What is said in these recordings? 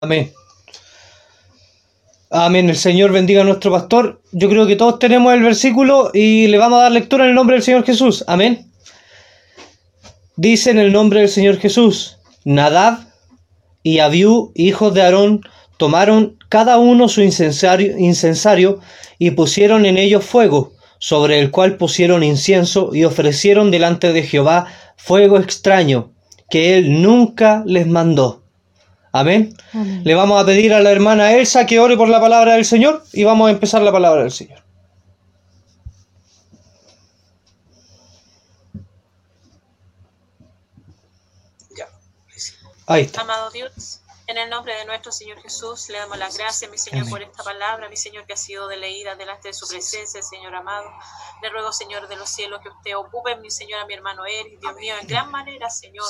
Amén. Amén. El Señor bendiga a nuestro pastor. Yo creo que todos tenemos el versículo y le vamos a dar lectura en el nombre del Señor Jesús. Amén. Dice en el nombre del Señor Jesús, Nadab y Abiú, hijos de Aarón, tomaron cada uno su incensario, incensario y pusieron en ellos fuego, sobre el cual pusieron incienso y ofrecieron delante de Jehová fuego extraño, que él nunca les mandó. Amén. Le vamos a pedir a la hermana Elsa que ore por la palabra del Señor y vamos a empezar la palabra del Señor. Ahí está. Amado Dios, en el nombre de nuestro Señor Jesús, le damos las gracias, mi Señor, por esta palabra, mi Señor, que ha sido de leída delante de su presencia, Señor amado. Le ruego, Señor de los cielos, que usted ocupe, mi Señor, a mi hermano Eric, Dios mío, en gran manera, Señor.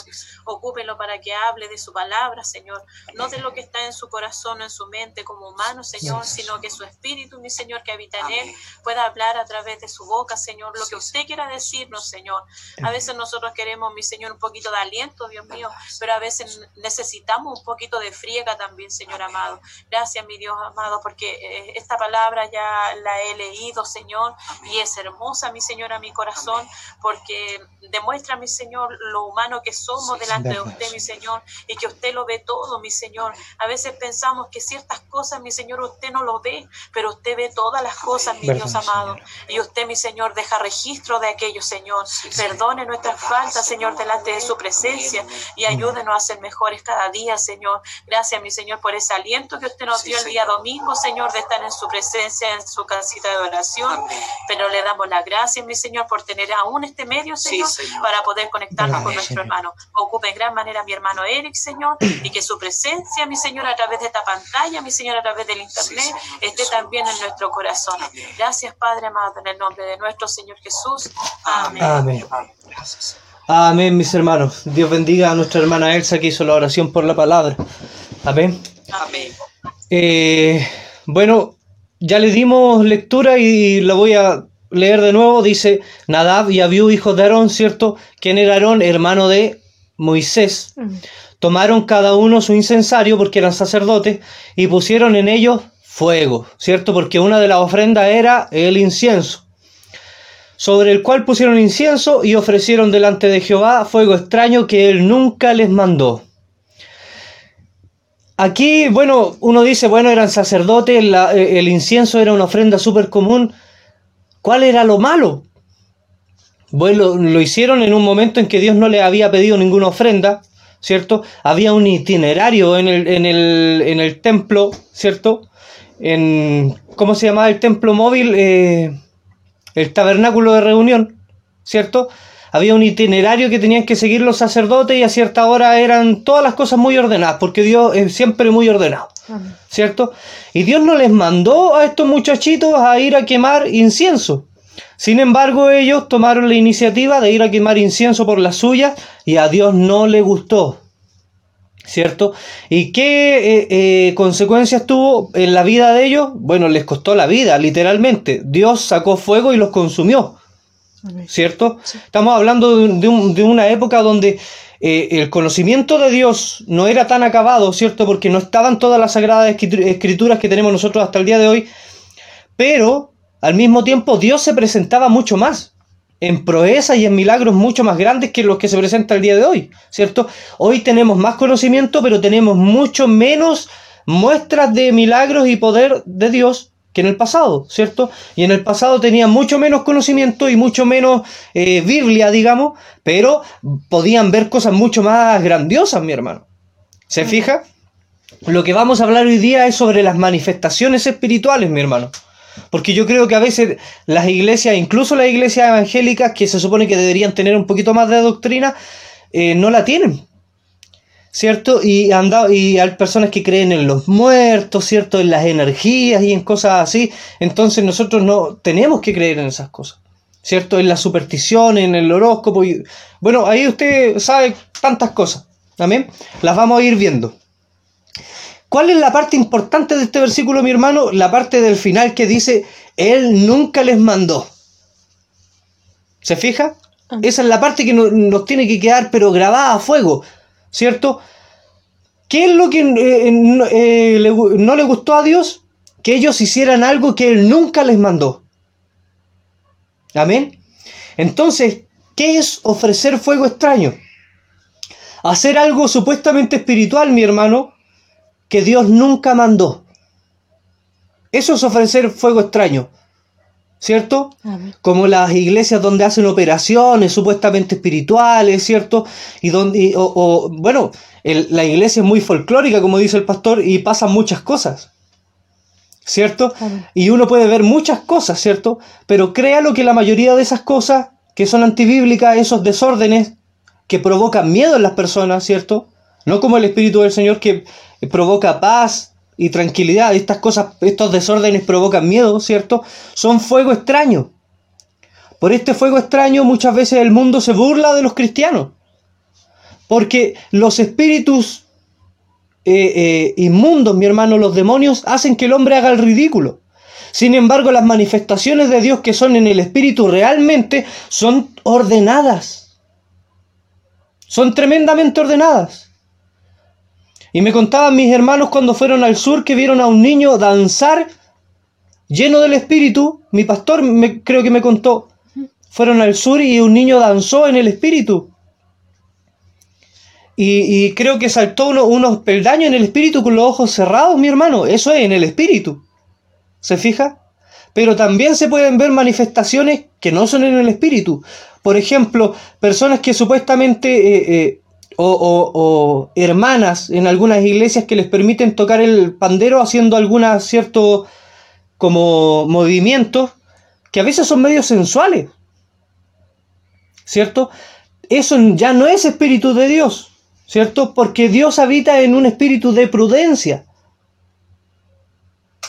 Ocúpelo para que hable de su palabra, Señor. No de lo que está en su corazón o en su mente como humano, Señor, sino que su espíritu, mi Señor, que habita en él, pueda hablar a través de su boca, Señor, lo que usted quiera decirnos, Señor. A veces nosotros queremos, mi Señor, un poquito de aliento, Dios mío, pero a veces necesitamos un poquito de friega también, Señor amado. Gracias, mi Dios amado, porque eh, esta palabra ya la he leído, Señor, y es hermosa, mi Señor, a mi corazón, porque demuestra, mi Señor, lo humano que somos delante de usted, mi Señor, y que usted lo ve todo, mi Señor. A veces pensamos que ciertas cosas, mi Señor, usted no lo ve, pero usted ve todas las cosas, mi Dios amado. Y usted, mi Señor, deja registro de aquello, Señor. Perdone nuestras faltas, Señor, delante de su presencia y ayúdenos a ser mejores cada día, Señor. Gracias, mi Señor, por ese aliento que usted nos dio el día domingo, Señor, de estar en su presencia, en su casita de oración. Pero le damos las gracias, mi Señor, por tener aún este medio, Señor, para poder conectarnos con nuestro hermano. Ocupe en gran manera a mi hermano Eric, Señor, y que su presencia, mi Señor, a través de esta pantalla, mi Señor, a través del Internet, esté también en nuestro corazón. Gracias, Padre amado, en el nombre de nuestro Señor Jesús. Amén. Amén. Gracias. Amén, mis hermanos. Dios bendiga a nuestra hermana Elsa que hizo la oración por la palabra. Amén. Amén. Eh, bueno, ya le dimos lectura y la voy a leer de nuevo. Dice Nadab y Abiú, hijos de Aarón, ¿cierto? ¿Quién era Aarón? Hermano de Moisés. Tomaron cada uno su incensario porque eran sacerdotes y pusieron en ellos fuego, ¿cierto? Porque una de las ofrendas era el incienso sobre el cual pusieron incienso y ofrecieron delante de Jehová fuego extraño que él nunca les mandó. Aquí, bueno, uno dice, bueno, eran sacerdotes, eh, el incienso era una ofrenda súper común. ¿Cuál era lo malo? Bueno, lo hicieron en un momento en que Dios no le había pedido ninguna ofrenda, ¿cierto? Había un itinerario en el, en el, en el templo, ¿cierto? En, ¿Cómo se llamaba el templo móvil? Eh, el tabernáculo de reunión, ¿cierto? Había un itinerario que tenían que seguir los sacerdotes y a cierta hora eran todas las cosas muy ordenadas, porque Dios es siempre muy ordenado, ¿cierto? Y Dios no les mandó a estos muchachitos a ir a quemar incienso. Sin embargo, ellos tomaron la iniciativa de ir a quemar incienso por las suyas y a Dios no le gustó. ¿Cierto? ¿Y qué eh, eh, consecuencias tuvo en la vida de ellos? Bueno, les costó la vida, literalmente. Dios sacó fuego y los consumió, ¿cierto? Estamos hablando de, una época donde eh, el conocimiento de Dios no era tan acabado, ¿cierto? Porque no estaban todas las sagradas escrituras que tenemos nosotros hasta el día de hoy, pero al mismo tiempo Dios se presentaba mucho más en proezas y en milagros mucho más grandes que los que se presentan el día de hoy, ¿cierto? Hoy tenemos más conocimiento, pero tenemos mucho menos muestras de milagros y poder de Dios que en el pasado, ¿cierto? Y en el pasado tenía mucho menos conocimiento y mucho menos eh, Biblia, digamos, pero podían ver cosas mucho más grandiosas, mi hermano. ¿Se fija? Lo que vamos a hablar hoy día es sobre las manifestaciones espirituales, mi hermano. Porque yo creo que a veces las iglesias, incluso las iglesias evangélicas, que se supone que deberían tener un poquito más de doctrina, eh, no la tienen. ¿Cierto? Y, y hay personas que creen en los muertos, ¿cierto? En las energías y en cosas así. Entonces nosotros no tenemos que creer en esas cosas. ¿Cierto? En la superstición, en el horóscopo. Y, bueno, ahí usted sabe tantas cosas. Amén. Las vamos a ir viendo. ¿Cuál es la parte importante de este versículo, mi hermano? La parte del final que dice, Él nunca les mandó. ¿Se fija? Ah. Esa es la parte que nos, tiene que quedar, pero grabada a fuego, ¿cierto? ¿Qué es lo que eh, no, eh, le, no le gustó a Dios? Que ellos hicieran algo que Él nunca les mandó. Amén. Entonces, ¿qué es ofrecer fuego extraño? Hacer algo supuestamente espiritual, mi hermano, que Dios nunca mandó. Eso es ofrecer fuego extraño. ¿Cierto? Como las iglesias donde hacen operaciones supuestamente espirituales, ¿cierto? Y donde, y- o, o, bueno, el- la iglesia es muy folclórica, como dice el pastor, y pasan muchas cosas. ¿Cierto? Y uno puede ver muchas cosas, ¿cierto? Pero créalo que la mayoría de esas cosas que son antibíblicas, esos desórdenes que provocan miedo en las personas, ¿cierto? No como el Espíritu del Señor que provoca paz y tranquilidad. Estas cosas, estos desórdenes provocan miedo, ¿cierto? Son fuego extraño. Por este fuego extraño muchas veces el mundo se burla de los cristianos. Porque los espíritus eh, eh, inmundos, mi hermano, los demonios, hacen que el hombre haga el ridículo. Sin embargo, las manifestaciones de Dios que son en el espíritu realmente son ordenadas. Son tremendamente ordenadas. Y me contaban mis hermanos cuando fueron al sur que vieron a un niño danzar lleno del espíritu. Mi pastor me, creo que me contó. Fueron al sur y un niño danzó en el espíritu. Y, creo que saltó uno- unos peldaños en el espíritu con los ojos cerrados, mi hermano. Eso es en el espíritu. ¿Se fija? Pero también se pueden ver manifestaciones que no son en el espíritu. Por ejemplo, personas que supuestamente, eh, eh, o, o- o hermanas en algunas iglesias que les permiten tocar el pandero haciendo algunos ciertos como movimientos que a veces son medios sensuales. ¿Cierto? Eso ya no es espíritu de Dios, ¿cierto? Porque Dios habita en un espíritu de prudencia.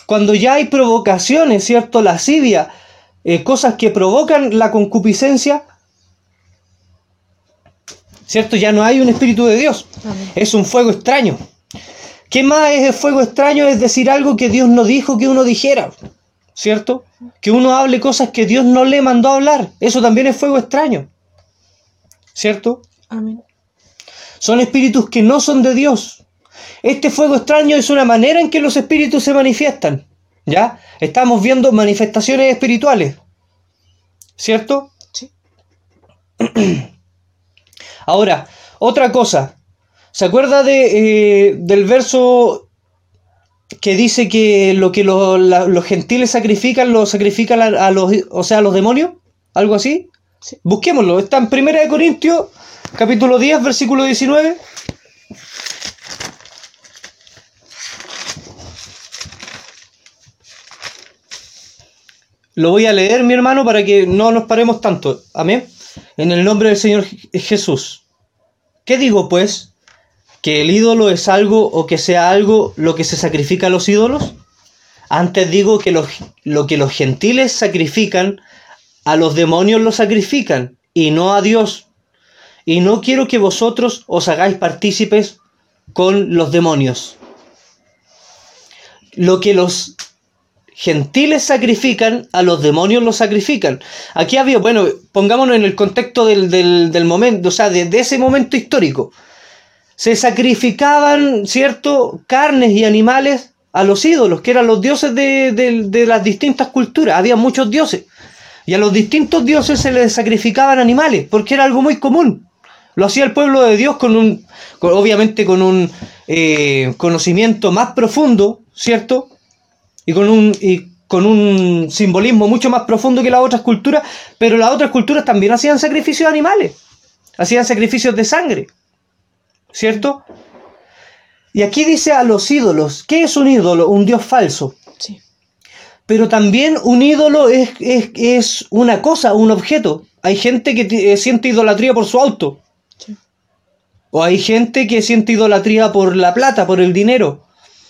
Cuando ya hay provocaciones, ¿cierto? Lascivia, eh, cosas que provocan la concupiscencia, ¿cierto? Ya no hay un espíritu de Dios. Amén. Es un fuego extraño. ¿Qué más es el fuego extraño? Es decir algo que Dios no dijo que uno dijera, ¿cierto? Que uno hable cosas que Dios no le mandó a hablar. Eso también es fuego extraño, ¿cierto? Amén. Son espíritus que no son de Dios. Este fuego extraño es una manera en que los espíritus se manifiestan. ¿Ya? Estamos viendo manifestaciones espirituales. ¿Cierto? Sí. Ahora, otra cosa. ¿Se acuerda de, eh, del verso que dice que lo que lo- la- los gentiles sacrifican, lo sacrifican a, a los, o sea, a los demonios? ¿Algo así? Sí. Busquémoslo. Está en 1 de Corintios, capítulo 10, versículo 19. Lo voy a leer, mi hermano, para que no nos paremos tanto. Amén. En el nombre del Señor Je- Jesús. ¿Qué digo, pues? ¿Que el ídolo es algo o que sea algo lo que se sacrifica a los ídolos? Antes digo que los- lo que los gentiles sacrifican, a los demonios lo sacrifican, y no a Dios. Y no quiero que vosotros os hagáis partícipes con los demonios. Lo que los gentiles sacrifican, a los demonios los sacrifican. Aquí había, bueno, pongámonos en el contexto del, del- del momento, o sea, de, de ese momento histórico. Se sacrificaban, ¿cierto?, carnes y animales a los ídolos, que eran los dioses de, de- de las distintas culturas. Había muchos dioses. Y a los distintos dioses se les sacrificaban animales, porque era algo muy común. Lo hacía el pueblo de Dios con un, obviamente con un eh, conocimiento más profundo, ¿cierto? Y con un y con un simbolismo mucho más profundo que las otras culturas, pero las otras culturas también hacían sacrificios de animales, hacían sacrificios de sangre, ¿cierto? Y aquí dice a los ídolos, ¿qué es un ídolo? Un dios falso. Sí. Pero también un ídolo es, es, es una cosa, un objeto. Hay gente que eh, siente idolatría por su auto. Sí. O hay gente que siente idolatría por la plata, por el dinero.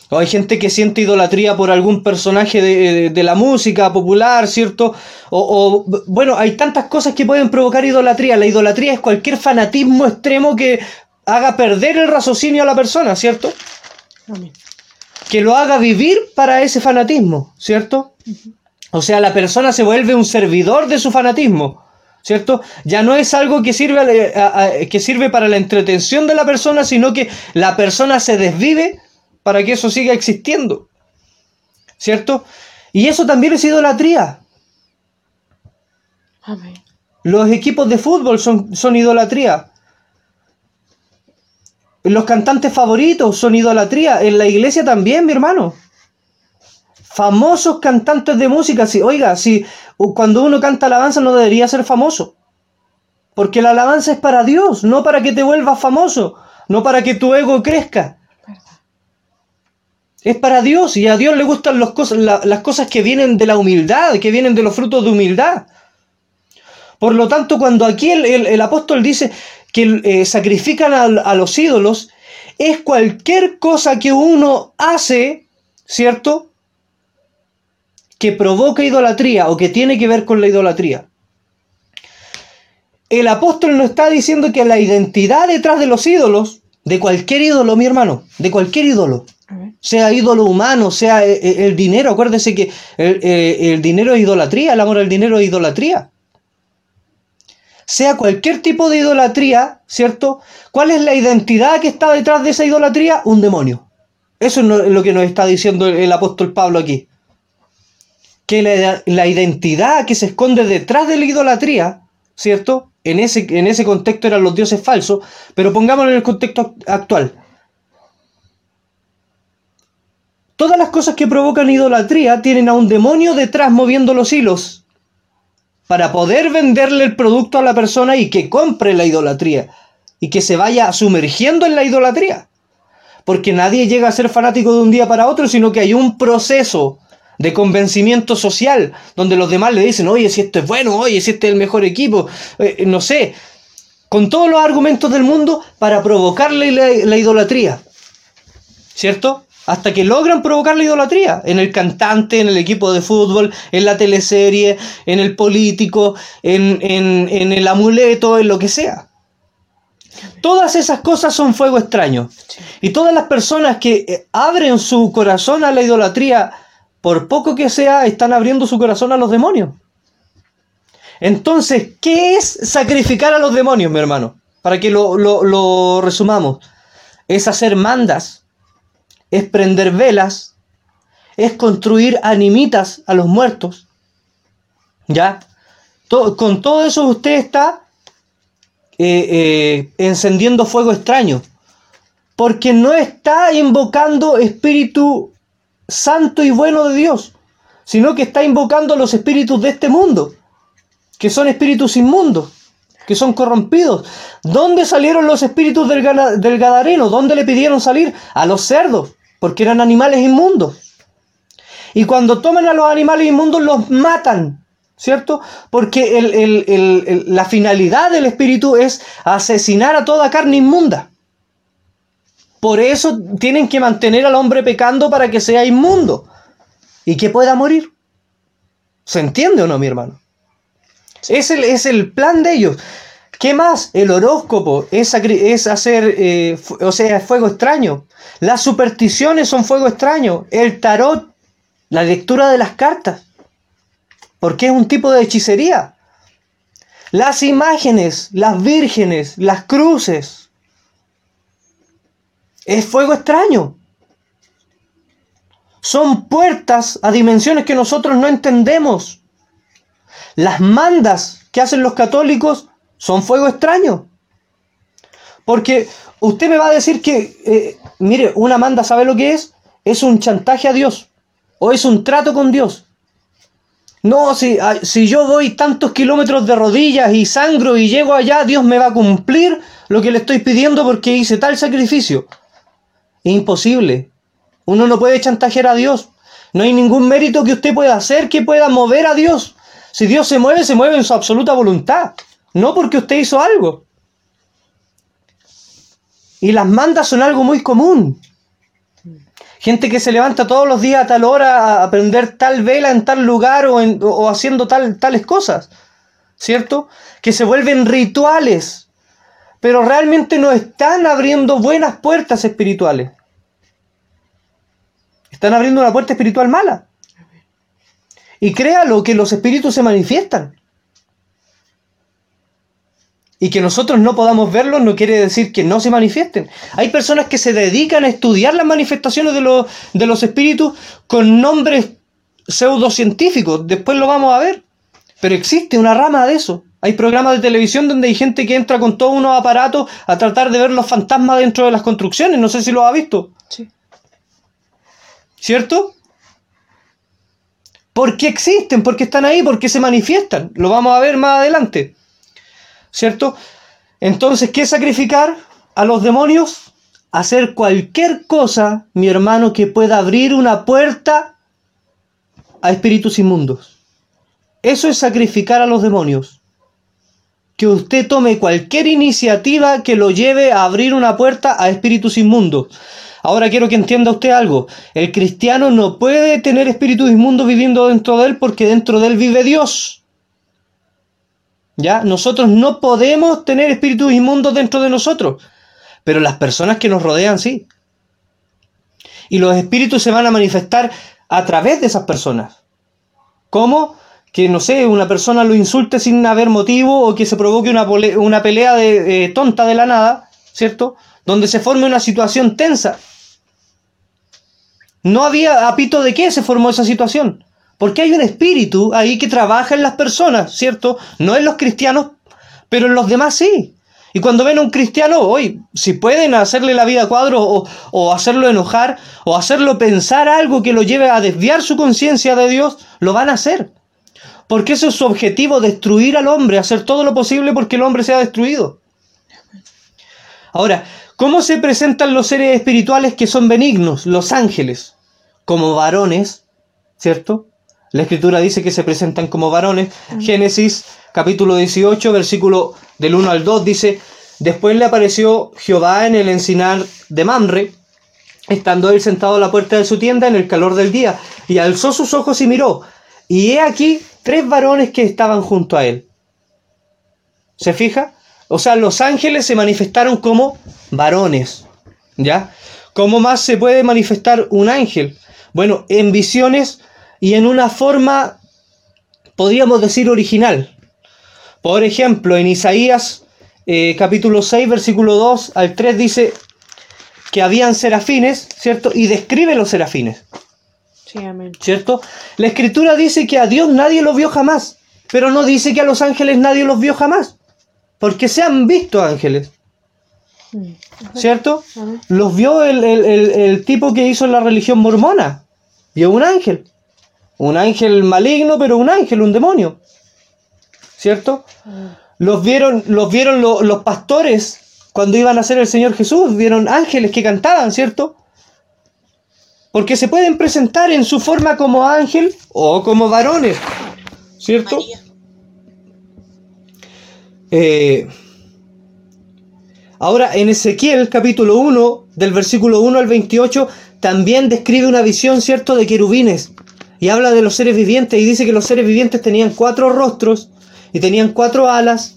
O hay gente que siente idolatría por algún personaje de, de la música popular, ¿cierto? O, o, bueno, hay tantas cosas que pueden provocar idolatría. La idolatría es cualquier fanatismo extremo que haga perder el raciocinio a la persona, ¿cierto? Amén. que lo haga vivir para ese fanatismo, ¿cierto? O sea, la persona se vuelve un servidor de su fanatismo. ¿cierto? Ya no es algo que sirve, que sirve para la entretención de la persona, sino que la persona se desvive para que eso siga existiendo, ¿cierto? Y eso también es idolatría. Los equipos de fútbol son, son idolatría. Los cantantes favoritos son idolatría. En la iglesia también, mi hermano. Famosos cantantes de música. Si, oiga, si cuando uno canta alabanza no debería ser famoso. Porque la alabanza es para Dios, no para que te vuelvas famoso, no para que tu ego crezca. Es para Dios y a Dios le gustan las cosas que vienen de la humildad, que vienen de los frutos de humildad. Por lo tanto, cuando aquí el, apóstol dice que eh, sacrifican a, los ídolos, es cualquier cosa que uno hace, ¿cierto? Que provoca idolatría o que tiene que ver con la idolatría. El apóstol no está diciendo que la identidad detrás de los ídolos, de cualquier ídolo, mi hermano, de cualquier ídolo, sea ídolo humano, sea eh, eh, el, dinero, acuérdese que el, el dinero es idolatría, el amor al dinero es idolatría sea cualquier tipo de idolatría, ¿cierto? ¿Cuál es la identidad que está detrás de esa idolatría? Un demonio. Eso es lo que nos está diciendo el apóstol Pablo aquí. Que la, identidad que se esconde detrás de la idolatría, ¿cierto? En ese, en ese contexto eran los dioses falsos, pero pongámoslo en el contexto actual. Todas las cosas que provocan idolatría tienen a un demonio detrás moviendo los hilos para poder venderle el producto a la persona y que compre la idolatría y que se vaya sumergiendo en la idolatría. Porque nadie llega a ser fanático de un día para otro, sino que hay un proceso de convencimiento social, donde los demás le dicen, oye, si esto es bueno, oye, si este es el mejor equipo, eh, no sé, con todos los argumentos del mundo para provocarle la idolatría. ¿Cierto? Hasta que logran provocar la idolatría en el cantante, en el equipo de fútbol, en la teleserie, en el político, en, el amuleto, en lo que sea. Todas esas cosas son fuego extraño. Y todas las personas que eh, abren su corazón a la idolatría, por poco que sea, están abriendo su corazón a los demonios. Entonces, ¿qué es sacrificar a los demonios, mi hermano? Para que lo, lo resumamos. Es hacer mandas es prender velas, es construir animitas a los muertos. ¿Ya? con todo eso usted está eh, eh, encendiendo fuego extraño. Porque no está invocando Espíritu Santo y bueno de Dios, sino que está invocando los espíritus de este mundo, que son espíritus inmundos, que son corrompidos. ¿Dónde salieron los espíritus del, del Gadareno? ¿Dónde le pidieron salir? A los cerdos porque eran animales inmundos. Y cuando toman a los animales inmundos los matan, ¿cierto? Porque la finalidad del espíritu es asesinar a toda carne inmunda. Por eso tienen que mantener al hombre pecando para que sea inmundo y que pueda morir. ¿Se entiende o no, mi hermano? Es, el, es el plan de ellos. ¿Qué más? El horóscopo es, es hacer, eh, o sea, fuego extraño. Las supersticiones son fuego extraño. El tarot, la lectura de las cartas. Porque es un tipo de hechicería. Las imágenes, las vírgenes, las cruces. Es fuego extraño. Son puertas a dimensiones que nosotros no entendemos. Las mandas que hacen los católicos son fuego extraño. Porque usted me va a decir que, eh, mire, una manda, ¿sabe lo que es? Es un chantaje a Dios. O es un trato con Dios. No, si, si yo voy tantos kilómetros de rodillas y sangro y llego allá, Dios me va a cumplir lo que le estoy pidiendo porque hice tal sacrificio. Imposible. Uno no puede chantajear a Dios. No hay ningún mérito que usted pueda hacer que pueda mover a Dios. Si Dios se mueve, se mueve en su absoluta voluntad. No porque usted hizo algo. Y las mandas son algo muy común. Gente que se levanta todos los días a tal hora a prender tal vela en tal lugar o, haciendo tal, tales cosas. ¿Cierto? Que se vuelven rituales. Pero realmente no están abriendo buenas puertas espirituales. Están abriendo una puerta espiritual mala. Y créalo que los espíritus se manifiestan. Y que nosotros no podamos verlos no quiere decir que no se manifiesten. Hay personas que se dedican a estudiar las manifestaciones de los, de los espíritus con nombres pseudocientíficos. Después lo vamos a ver. Pero existe una rama de eso. Hay programas de televisión donde hay gente que entra con todos unos aparatos a tratar de ver los fantasmas dentro de las construcciones. No sé si lo ha visto. Sí. ¿Cierto? ¿Por qué existen? ¿Por qué están ahí? ¿Por qué se manifiestan? Lo vamos a ver más adelante. ¿Cierto? Entonces, ¿qué sacrificar a los demonios? Hacer cualquier cosa, mi hermano, que pueda abrir una puerta a espíritus inmundos. Eso es sacrificar a los demonios. Que usted tome cualquier iniciativa que lo lleve a abrir una puerta a espíritus inmundos. Ahora quiero que entienda usted algo. El cristiano no puede tener espíritus inmundos viviendo dentro de él porque dentro de él vive Dios. ¿Ya? Nosotros no podemos tener espíritus inmundos dentro de nosotros, pero las personas que nos rodean sí. Y los espíritus se van a manifestar a través de esas personas. ¿Cómo? Que, no sé, una persona lo insulte sin haber motivo o que se provoque una, una pelea de, eh, tonta de la nada, ¿cierto? Donde se forme una situación tensa. No había apito de qué se formó esa situación. Porque hay un espíritu ahí que trabaja en las personas, ¿cierto? No en los cristianos, pero en los demás sí. Y cuando ven a un cristiano, hoy, si pueden hacerle la vida a cuadro o, o, hacerlo enojar o hacerlo pensar algo que lo lleve a desviar su conciencia de Dios, lo van a hacer. Porque ese es su objetivo, destruir al hombre, hacer todo lo posible porque el hombre sea destruido. Ahora, ¿cómo se presentan los seres espirituales que son benignos, los ángeles? Como varones, ¿cierto? La escritura dice que se presentan como varones. Génesis capítulo 18, versículo del 1 al 2 dice, después le apareció Jehová en el encinar de Mamre, estando él sentado a la puerta de su tienda en el calor del día, y alzó sus ojos y miró, y he aquí tres varones que estaban junto a él. ¿Se fija? O sea, los ángeles se manifestaron como varones. ¿Ya? ¿Cómo más se puede manifestar un ángel? Bueno, en visiones y en una forma, podríamos decir, original. Por ejemplo, en Isaías eh, capítulo 6, versículo 2 al 3 dice que habían serafines, ¿cierto? Y describe los serafines. Sí, amén. ¿Cierto? La escritura dice que a Dios nadie los vio jamás, pero no dice que a los ángeles nadie los vio jamás, porque se han visto ángeles. ¿Cierto? Amén. Los vio el, el- el- el tipo que hizo la religión mormona. Vio un ángel. Un ángel maligno, pero un ángel, un demonio. ¿Cierto? Los vieron, los vieron lo- los pastores cuando iban a ser el Señor Jesús. Vieron ángeles que cantaban, ¿cierto? Porque se pueden presentar en su forma como ángel o como varones. ¿Cierto? Eh, ahora, en Ezequiel capítulo 1, del versículo 1 al 28, también describe una visión, ¿cierto?, de querubines. Y habla de los seres vivientes y dice que los seres vivientes tenían cuatro rostros y tenían cuatro alas.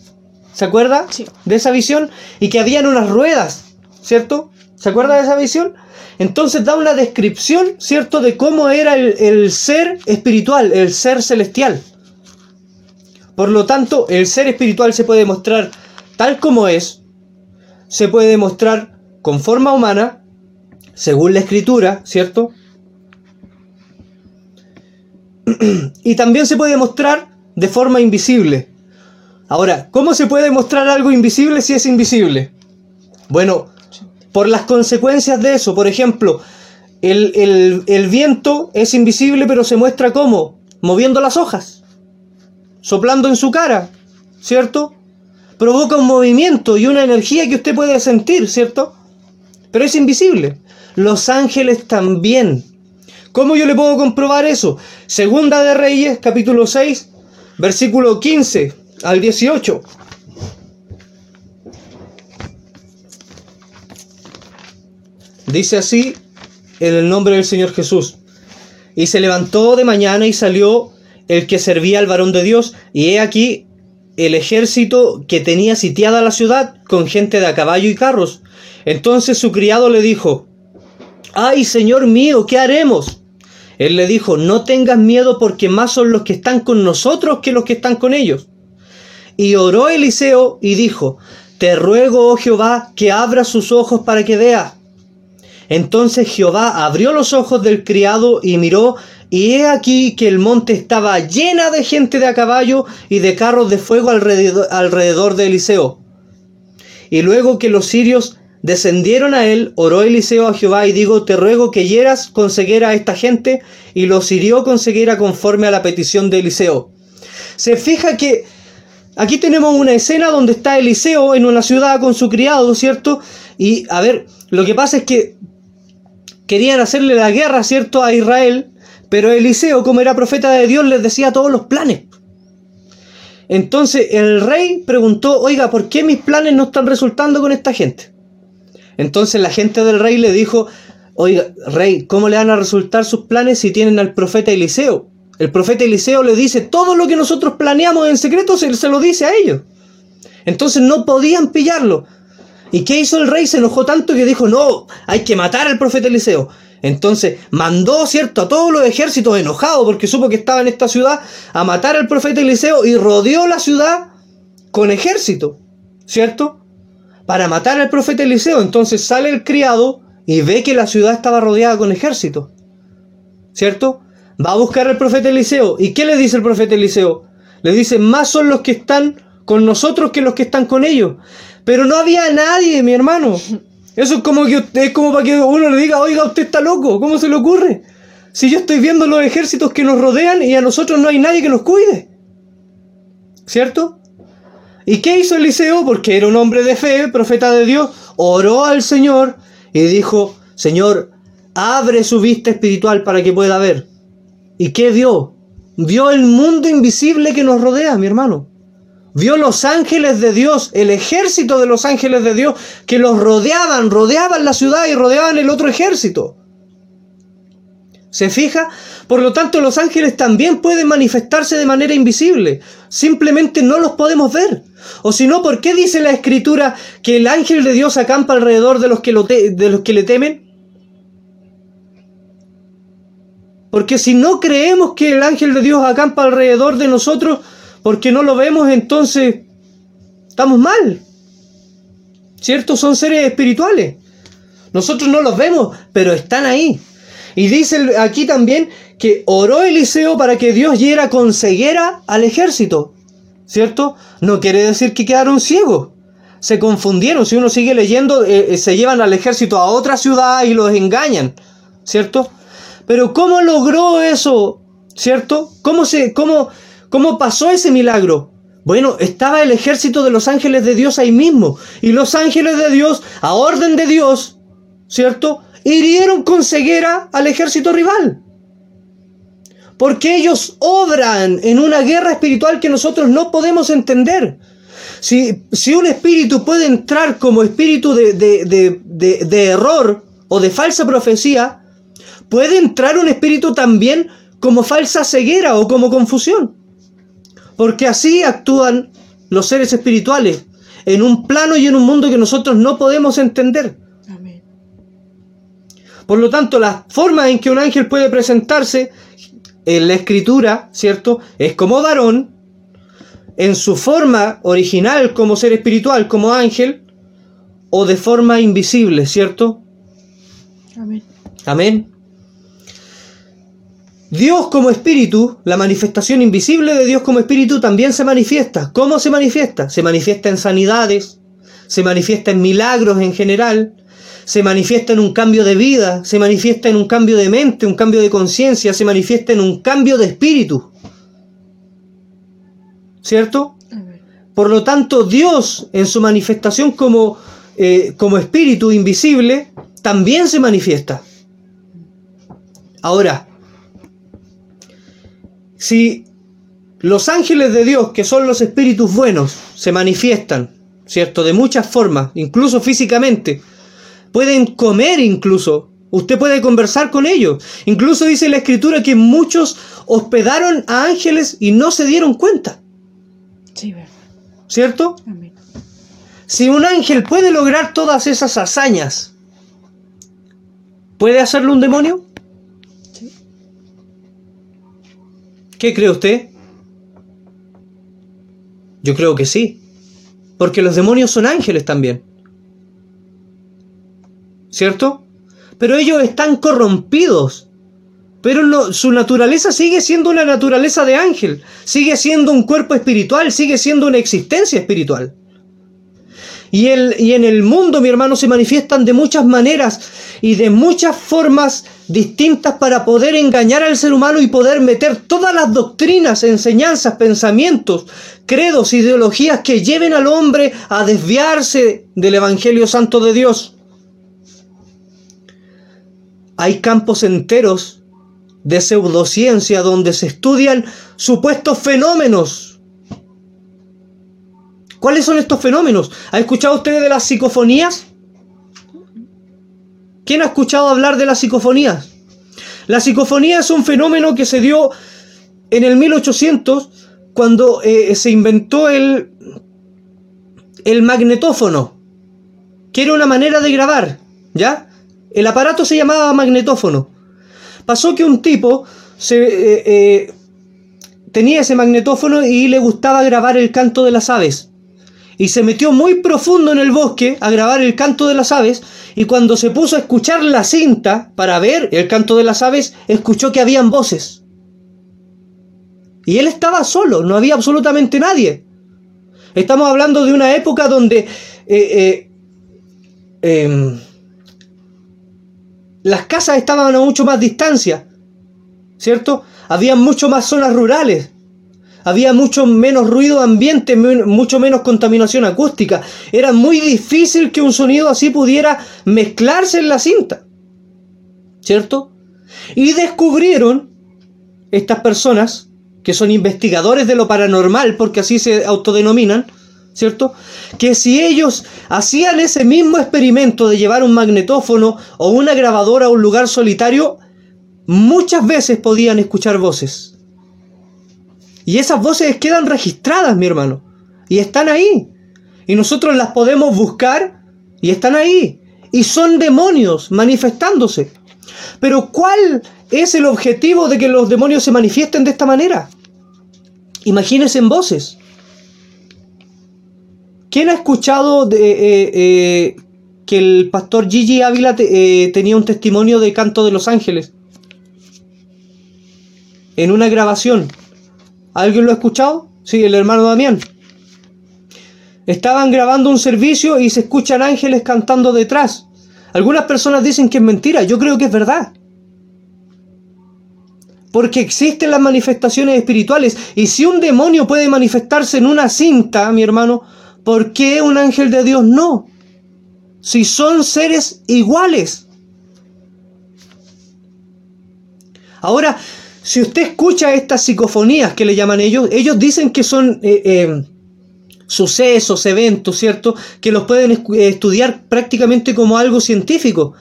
¿Se acuerda Sí. de esa visión? Y que habían unas ruedas, ¿cierto? ¿Se acuerda de esa visión? Entonces da una descripción, ¿cierto?, de cómo era el, el ser espiritual, el ser celestial. Por lo tanto, el ser espiritual se puede mostrar tal como es, se puede mostrar con forma humana, según la escritura, ¿cierto? y también se puede mostrar de forma invisible. Ahora, ¿cómo se puede mostrar algo invisible si es invisible? Bueno, por las consecuencias de eso. Por ejemplo, el, el- el viento es invisible pero se muestra como moviendo las hojas soplando en su cara, ¿cierto? Provoca un movimiento y una energía que usted puede sentir, ¿cierto? Pero es invisible. Los ángeles también. ¿Cómo yo le puedo comprobar eso? Segunda de Reyes, capítulo 6, versículo 15 al 18. Dice así en el nombre del Señor Jesús. Y se levantó de mañana y salió el que servía al varón de Dios, y he aquí el ejército que tenía sitiada la ciudad con gente de a caballo y carros. Entonces su criado le dijo, ¡Ay, Señor mío, ¿qué haremos? Él le dijo, no tengas miedo porque más son los que están con nosotros que los que están con ellos. Y oró Eliseo y dijo, Te ruego, oh Jehová, que abra sus ojos para que vea. Entonces Jehová abrió los ojos del criado y miró, y he aquí que el monte estaba llena de gente de a caballo y de carros de fuego alrededor, alrededor de Eliseo. Y luego que los sirios descendieron a él, oró Eliseo a Jehová y digo, te ruego que hieras con ceguera a esta gente, y los hirió con ceguera conforme a la petición de Eliseo. Se fija que aquí tenemos una escena donde está Eliseo en una ciudad con su criado, ¿cierto? Y a ver, lo que pasa es que querían hacerle la guerra, ¿cierto?, a Israel, pero Eliseo, como era profeta de Dios, les decía todos los planes. Entonces el rey preguntó, oiga, ¿por qué mis planes no están resultando con esta gente? Entonces la gente del rey le dijo, oiga, rey, ¿cómo le van a resultar sus planes si tienen al profeta Eliseo? El profeta Eliseo le dice, todo lo que nosotros planeamos en secreto se, se lo dice a ellos. Entonces no podían pillarlo. ¿Y qué hizo el rey? Se enojó tanto que dijo, no, hay que matar al profeta Eliseo. Entonces mandó, ¿cierto?, a todos los ejércitos enojados porque supo que estaba en esta ciudad a matar al profeta Eliseo y rodeó la ciudad con ejército, ¿cierto? Para matar al profeta Eliseo. Entonces sale el criado y ve que la ciudad estaba rodeada con ejército, ¿cierto? Va a buscar al profeta Eliseo. ¿Y qué le dice el profeta Eliseo? Le dice, más son los que están con nosotros que los que están con ellos. Pero no había nadie, mi hermano. Eso es como que es como para que uno le diga, oiga, usted está loco, ¿cómo se le ocurre? Si yo estoy viendo los ejércitos que nos rodean y a nosotros no hay nadie que nos cuide. ¿Cierto? ¿Y qué hizo Eliseo? Porque era un hombre de fe, profeta de Dios, oró al Señor y dijo, Señor, abre su vista espiritual para que pueda ver. ¿Y qué vio? Vio el mundo invisible que nos rodea, mi hermano. Vio los ángeles de Dios, el ejército de los ángeles de Dios que los rodeaban, rodeaban la ciudad y rodeaban el otro ejército. ¿Se fija? Por lo tanto, los ángeles también pueden manifestarse de manera invisible. Simplemente no los podemos ver. O si no, ¿por qué dice la escritura que el ángel de Dios acampa alrededor de los que, lo de los que le temen? Porque si no creemos que el ángel de Dios acampa alrededor de nosotros, porque no lo vemos, entonces estamos mal. ¿Cierto? Son seres espirituales. Nosotros no los vemos, pero están ahí. Y dice aquí también que oró Eliseo para que Dios hiera con ceguera al ejército. ¿Cierto? No quiere decir que quedaron ciegos. Se confundieron. Si uno sigue leyendo, eh, eh, se llevan al ejército a otra ciudad y los engañan. ¿Cierto? Pero ¿cómo logró eso? ¿Cierto? ¿Cómo, se, cómo, ¿Cómo pasó ese milagro? Bueno, estaba el ejército de los ángeles de Dios ahí mismo. Y los ángeles de Dios, a orden de Dios, ¿cierto? Hirieron con ceguera al ejército rival. Porque ellos obran en una guerra espiritual que nosotros no podemos entender. Si, si un espíritu puede entrar como espíritu de, de error o de falsa profecía, puede entrar un espíritu también como falsa ceguera o como confusión. Porque así actúan los seres espirituales, en un plano y en un mundo que nosotros no podemos entender. Por lo tanto, la forma en que un ángel puede presentarse en la escritura, ¿cierto? Es como varón, en su forma original como ser espiritual, como ángel, o de forma invisible, ¿cierto? Amén. Amén. Dios como espíritu, la manifestación invisible de Dios como espíritu también se manifiesta. ¿Cómo se manifiesta? Se manifiesta en sanidades, se manifiesta en milagros en general, se manifiesta en un cambio de vida, se manifiesta en un cambio de mente, un cambio de conciencia, se manifiesta en un cambio de espíritu. ¿Cierto? Por lo tanto, Dios en su manifestación como, eh, como espíritu invisible también se manifiesta. Ahora, si los ángeles de Dios, que son los espíritus buenos, se manifiestan, ¿cierto? De muchas formas, incluso físicamente, pueden comer incluso, usted puede conversar con ellos. Incluso dice la escritura que muchos hospedaron a ángeles y no se dieron cuenta. Sí, ¿Cierto? Si un ángel puede lograr todas esas hazañas, ¿puede hacerlo un demonio? ¿Qué cree usted? Yo creo que sí. Porque los demonios son ángeles también. ¿Cierto? Pero ellos están corrompidos. Pero su naturaleza sigue siendo una naturaleza de ángel. Sigue siendo un cuerpo espiritual. Sigue siendo una existencia espiritual. Y, y en el mundo, mi hermano, se manifiestan de muchas maneras y de muchas formas distintas para poder engañar al ser humano y poder meter todas las doctrinas, enseñanzas, pensamientos, credos, ideologías que lleven al hombre a desviarse del Evangelio Santo de Dios. Hay campos enteros de pseudociencia donde se estudian supuestos fenómenos ¿Cuáles son estos fenómenos? ¿Ha escuchado usted de las psicofonías? ¿Quién ha escuchado hablar de las psicofonías? La psicofonía es un fenómeno que se dio en el 1800 cuando eh, se inventó el, el magnetófono, que era una manera de grabar, ¿ya? El aparato se llamaba magnetófono. Pasó que un tipo eh, eh, tenía ese magnetófono y le gustaba grabar el canto de las aves y se metió muy profundo en el bosque a grabar el canto de las aves y cuando se puso a escuchar la cinta para ver el canto de las aves, escuchó que habían voces. Y él estaba solo, no había absolutamente nadie. Estamos hablando de una época donde eh, em, las casas estaban a mucho más distancia, ¿cierto? Había mucho más zonas rurales había mucho menos ruido ambiente, mucho menos contaminación acústica. Era muy difícil que un sonido así pudiera mezclarse en la cinta. ¿Cierto? Y descubrieron estas personas, que son investigadores de lo paranormal, porque así se autodenominan, ¿cierto? Que si ellos hacían ese mismo experimento de llevar un magnetófono o una grabadora a un lugar solitario, muchas veces podían escuchar voces. Y esas voces quedan registradas, mi hermano. Y están ahí. Y nosotros las podemos buscar y están ahí. Y son demonios manifestándose. Pero ¿cuál es el objetivo de que los demonios se manifiesten de esta manera? Imagínense en voces. ¿Quién ha escuchado eh, eh, que el pastor Gigi Ávila eh, tenía un testimonio de canto de los ángeles? En una grabación. ¿Alguien lo ha escuchado? Sí, el hermano Damián. Estaban grabando un servicio y se escuchan ángeles cantando detrás. Algunas personas dicen que es mentira, yo creo que es verdad. Porque existen las manifestaciones espirituales. Y si un demonio puede manifestarse en una cinta, mi hermano, ¿por qué un ángel de Dios no? Si son seres iguales. Ahora, si usted escucha estas psicofonías que le llaman ellos, ellos dicen que son eh, eh, sucesos, eventos, ¿cierto? Que los pueden estudiar prácticamente como algo científico.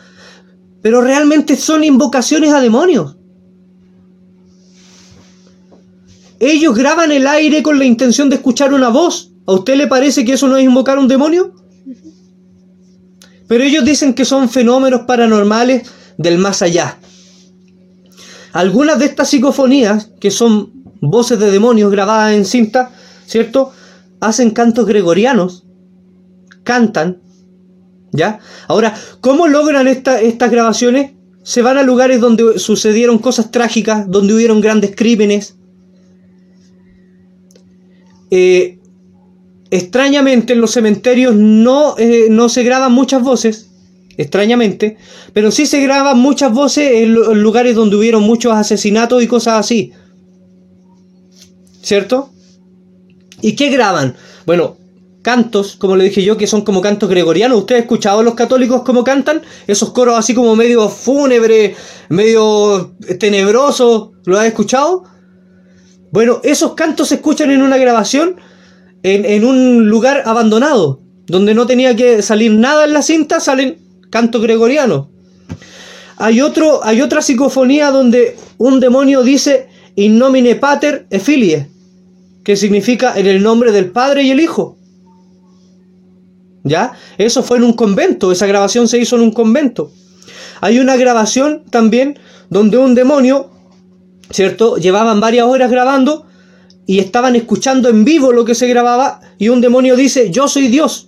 Pero realmente son invocaciones a demonios. Ellos graban el aire con la intención de escuchar una voz. ¿A usted le parece que eso no es invocar un demonio? Pero ellos dicen que son fenómenos paranormales del más allá. Algunas de estas psicofonías, que son voces de demonios grabadas en cinta, ¿cierto? Hacen cantos gregorianos, cantan, ¿ya? Ahora, ¿cómo logran estas grabaciones? Se van a lugares donde sucedieron cosas trágicas, donde hubieron grandes crímenes. Eh, extrañamente en los cementerios no, eh, no se graban muchas voces, extrañamente, pero sí se graban muchas voces en lugares donde hubieron muchos asesinatos y cosas así. ¿Cierto? ¿Y qué graban? Bueno, cantos, como le dije yo, que son como cantos gregorianos. ¿Usted ha escuchado a los católicos cómo cantan? Esos coros así como medio fúnebre, medio tenebrosos. ¿Lo has escuchado? Bueno, esos cantos se escuchan en una grabación en, un lugar abandonado, donde no tenía que salir nada en la cinta, salen canto gregoriano. Hay, otro, hay otra psicofonía donde un demonio dice in nomine pater e que significa en el nombre del Padre y el Hijo. ¿Ya? Eso fue en un convento, esa grabación se hizo en un convento. Hay una grabación también donde un demonio, ¿cierto? Llevaban varias horas grabando y estaban escuchando en vivo lo que se grababa y un demonio dice, yo soy Dios.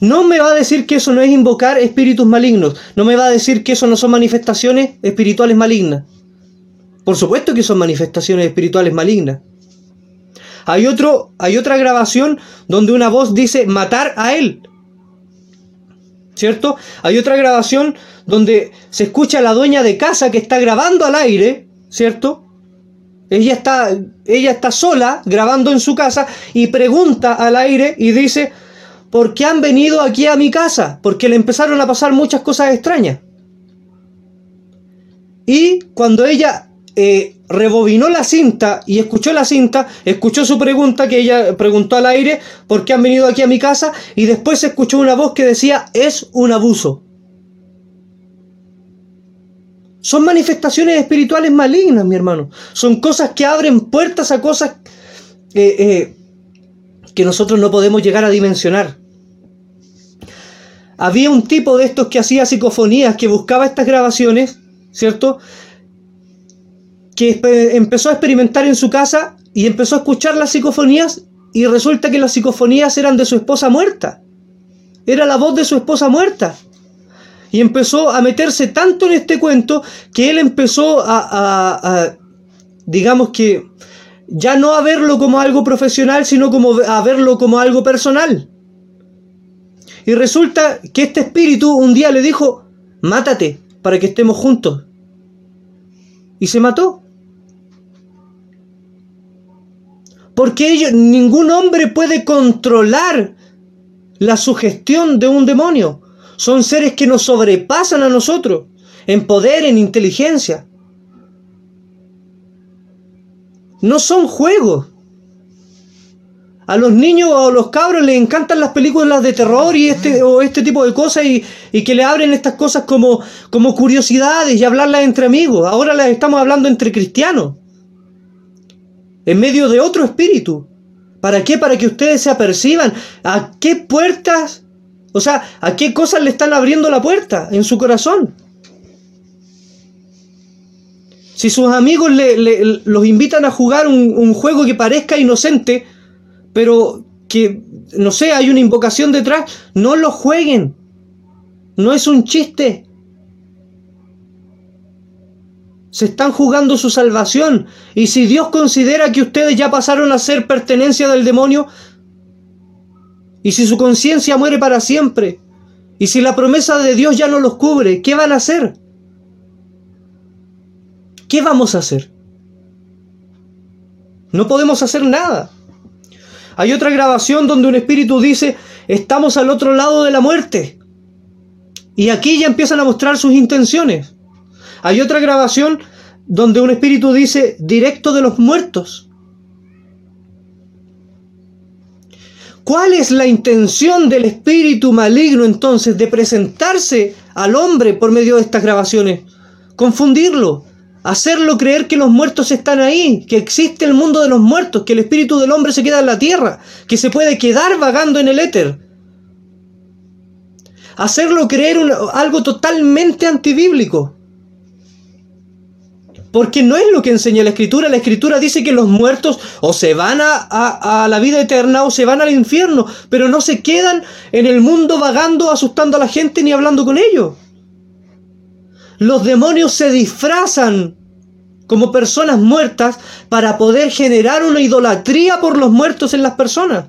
No me va a decir que eso no es invocar espíritus malignos. No me va a decir que eso no son manifestaciones espirituales malignas. Por supuesto que son manifestaciones espirituales malignas. Hay, otro, hay otra grabación donde una voz dice matar a él. ¿Cierto? Hay otra grabación donde se escucha a la dueña de casa que está grabando al aire, ¿cierto? Ella está, ella está sola grabando en su casa y pregunta al aire y dice, ¿por qué han venido aquí a mi casa? Porque le empezaron a pasar muchas cosas extrañas. Y cuando ella eh, rebobinó la cinta y escuchó la cinta, escuchó su pregunta que ella preguntó al aire, ¿por qué han venido aquí a mi casa? Y después escuchó una voz que decía, es un abuso. Son manifestaciones espirituales malignas, mi hermano. Son cosas que abren puertas a cosas eh, eh, que nosotros no podemos llegar a dimensionar. Había un tipo de estos que hacía psicofonías, que buscaba estas grabaciones, ¿cierto? Que empezó a experimentar en su casa y empezó a escuchar las psicofonías y resulta que las psicofonías eran de su esposa muerta. Era la voz de su esposa muerta. Y empezó a meterse tanto en este cuento que él empezó a, digamos que, ya no a verlo como algo profesional, sino como a verlo como algo personal. Y resulta que este espíritu un día le dijo, mátate para que estemos juntos. Y se mató. Porque ellos, ningún hombre puede controlar la sugestión de un demonio. Son seres que nos sobrepasan a nosotros en poder, en inteligencia. No son juegos. A los niños o a los cabros les encantan las películas de terror y este, o este tipo de cosas y, que le abren estas cosas como, como curiosidades y hablarlas entre amigos. Ahora las estamos hablando entre cristianos. En medio de otro espíritu. ¿Para qué? Para que ustedes se aperciban a qué puertas, o sea, a qué cosas le están abriendo la puerta en su corazón. Si sus amigos le, los invitan a jugar un, un juego que parezca inocente, pero que, no sé, hay una invocación detrás, no lo jueguen. No es un chiste. Se están jugando su salvación. Y si Dios considera que ustedes ya pasaron a ser pertenencia del demonio, y si su conciencia muere para siempre, y si la promesa de Dios ya no los cubre, ¿qué van a hacer? ¿Qué vamos a hacer? No podemos hacer nada. Hay otra grabación donde un espíritu dice, estamos al otro lado de la muerte. Y aquí ya empiezan a mostrar sus intenciones. Hay otra grabación donde un espíritu dice, directo de los muertos. ¿Cuál es la intención del espíritu maligno entonces de presentarse al hombre por medio de estas grabaciones? Confundirlo, hacerlo creer que los muertos están ahí, que existe el mundo de los muertos, que el espíritu del hombre se queda en la tierra, que se puede quedar vagando en el éter. Hacerlo creer algo totalmente antibíblico. Porque no es lo que enseña la escritura. La escritura dice que los muertos o se van a, la vida eterna o se van al infierno, pero no se quedan en el mundo vagando, asustando a la gente ni hablando con ellos. Los demonios se disfrazan como personas muertas para poder generar una idolatría por los muertos en las personas.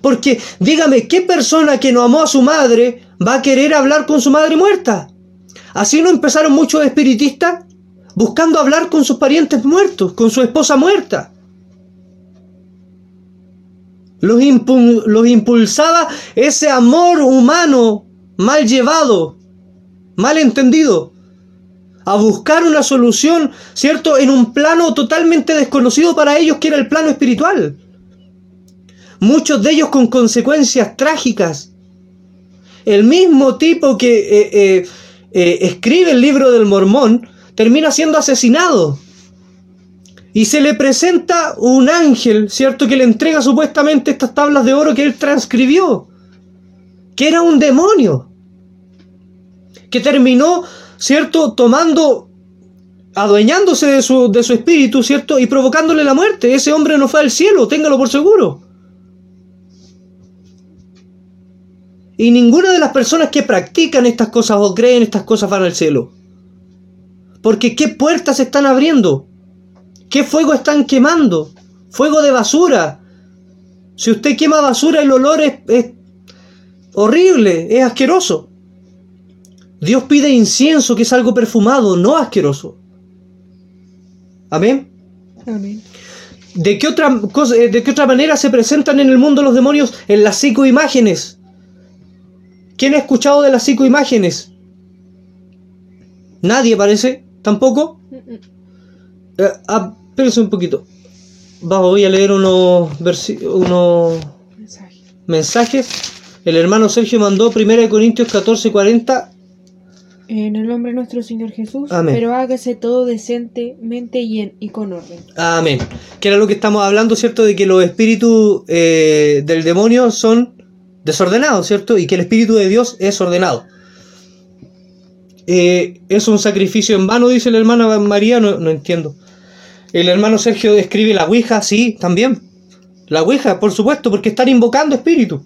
Porque dígame, ¿qué persona que no amó a su madre va a querer hablar con su madre muerta? Así no empezaron muchos espiritistas buscando hablar con sus parientes muertos, con su esposa muerta. Los, los impulsaba ese amor humano mal llevado, mal entendido a buscar una solución, ¿cierto? En un plano totalmente desconocido para ellos, que era el plano espiritual. Muchos de ellos con consecuencias trágicas. El mismo tipo que eh, eh, eh, escribe el libro del mormón termina siendo asesinado. Y se le presenta un ángel, ¿cierto? Que le entrega supuestamente estas tablas de oro que él transcribió. Que era un demonio. Que terminó ¿cierto? Tomando adueñándose de su, de su espíritu, ¿cierto? Y provocándole la muerte. Ese hombre no fue al cielo, téngalo por seguro. Y ninguna de las personas que practican estas cosas o creen estas cosas van al cielo. Porque ¿qué puertas están abriendo? ¿Qué fuego están quemando? Fuego de basura. Si usted quema basura, el olor es, es horrible, es asqueroso. Dios pide incienso, que es algo perfumado, no asqueroso. Amén. Amén. ¿De qué, otra cosa, eh, ¿De qué otra manera se presentan en el mundo los demonios? En las psicoimágenes. ¿Quién ha escuchado de las psicoimágenes? Nadie parece, tampoco. Eh, ah, espérense un poquito. Vamos, voy a leer unos, unos Mensaje. mensajes. El hermano Sergio mandó 1 Corintios 14, 40. En el nombre de nuestro Señor Jesús, Amén. pero hágase todo decentemente y, en, y con orden. Amén. Que era lo que estamos hablando, ¿cierto? De que los espíritus eh, del demonio son desordenados, ¿cierto? Y que el espíritu de Dios es ordenado. Eh, es un sacrificio en vano, dice la hermana María, no, entiendo. El hermano Sergio escribe la Ouija, sí, también. La Ouija, por supuesto, porque están invocando espíritus.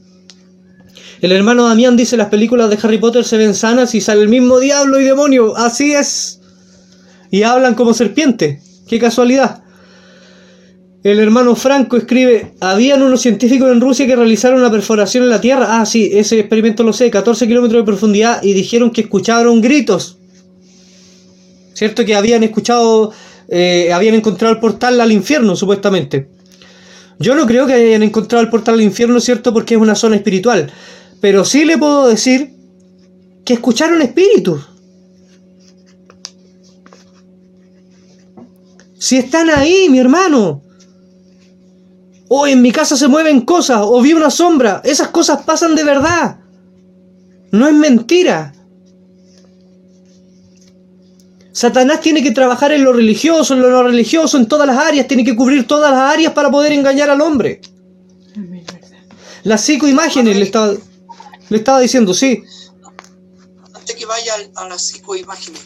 El hermano Damián dice las películas de Harry Potter se ven sanas y sale el mismo diablo y demonio. Así es. Y hablan como serpientes. Qué casualidad. El hermano Franco escribe, habían unos científicos en Rusia que realizaron una perforación en la Tierra. Ah, sí, ese experimento lo sé, 14 kilómetros de profundidad y dijeron que escucharon gritos. ¿Cierto? Que habían escuchado, eh, habían encontrado el portal al infierno, supuestamente. Yo no creo que hayan encontrado el portal al infierno, ¿cierto? Porque es una zona espiritual. Pero sí le puedo decir que escucharon espíritus. Si están ahí, mi hermano. O en mi casa se mueven cosas, o vi una sombra. Esas cosas pasan de verdad. No es mentira. Satanás tiene que trabajar en lo religioso, en lo no religioso, en todas las áreas, tiene que cubrir todas las áreas para poder engañar al hombre. Las psicoimágenes le estaba, le estaba diciendo, sí. antes que vaya a las psicoimágenes,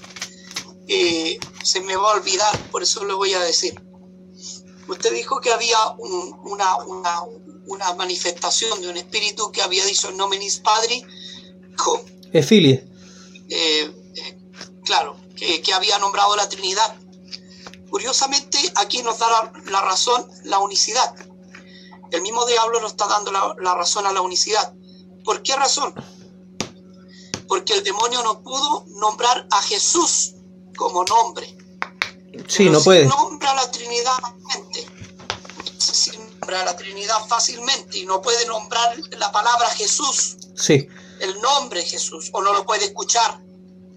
eh, se me va a olvidar, por eso lo voy a decir. Usted dijo que había un- una, una, una manifestación de un espíritu que había dicho nominis padri, co- Efilie. eh, eh, claro, que, que había nombrado la Trinidad. Curiosamente, aquí nos da la, la razón la unicidad. El mismo diablo nos está dando la, la razón a la unicidad. ¿Por qué razón? Porque el demonio no pudo nombrar a Jesús como nombre. Sí, Pero no puede. nombra a la Trinidad nombra la Trinidad fácilmente y no puede nombrar la palabra Jesús Sí, el nombre Jesús o no lo puede escuchar.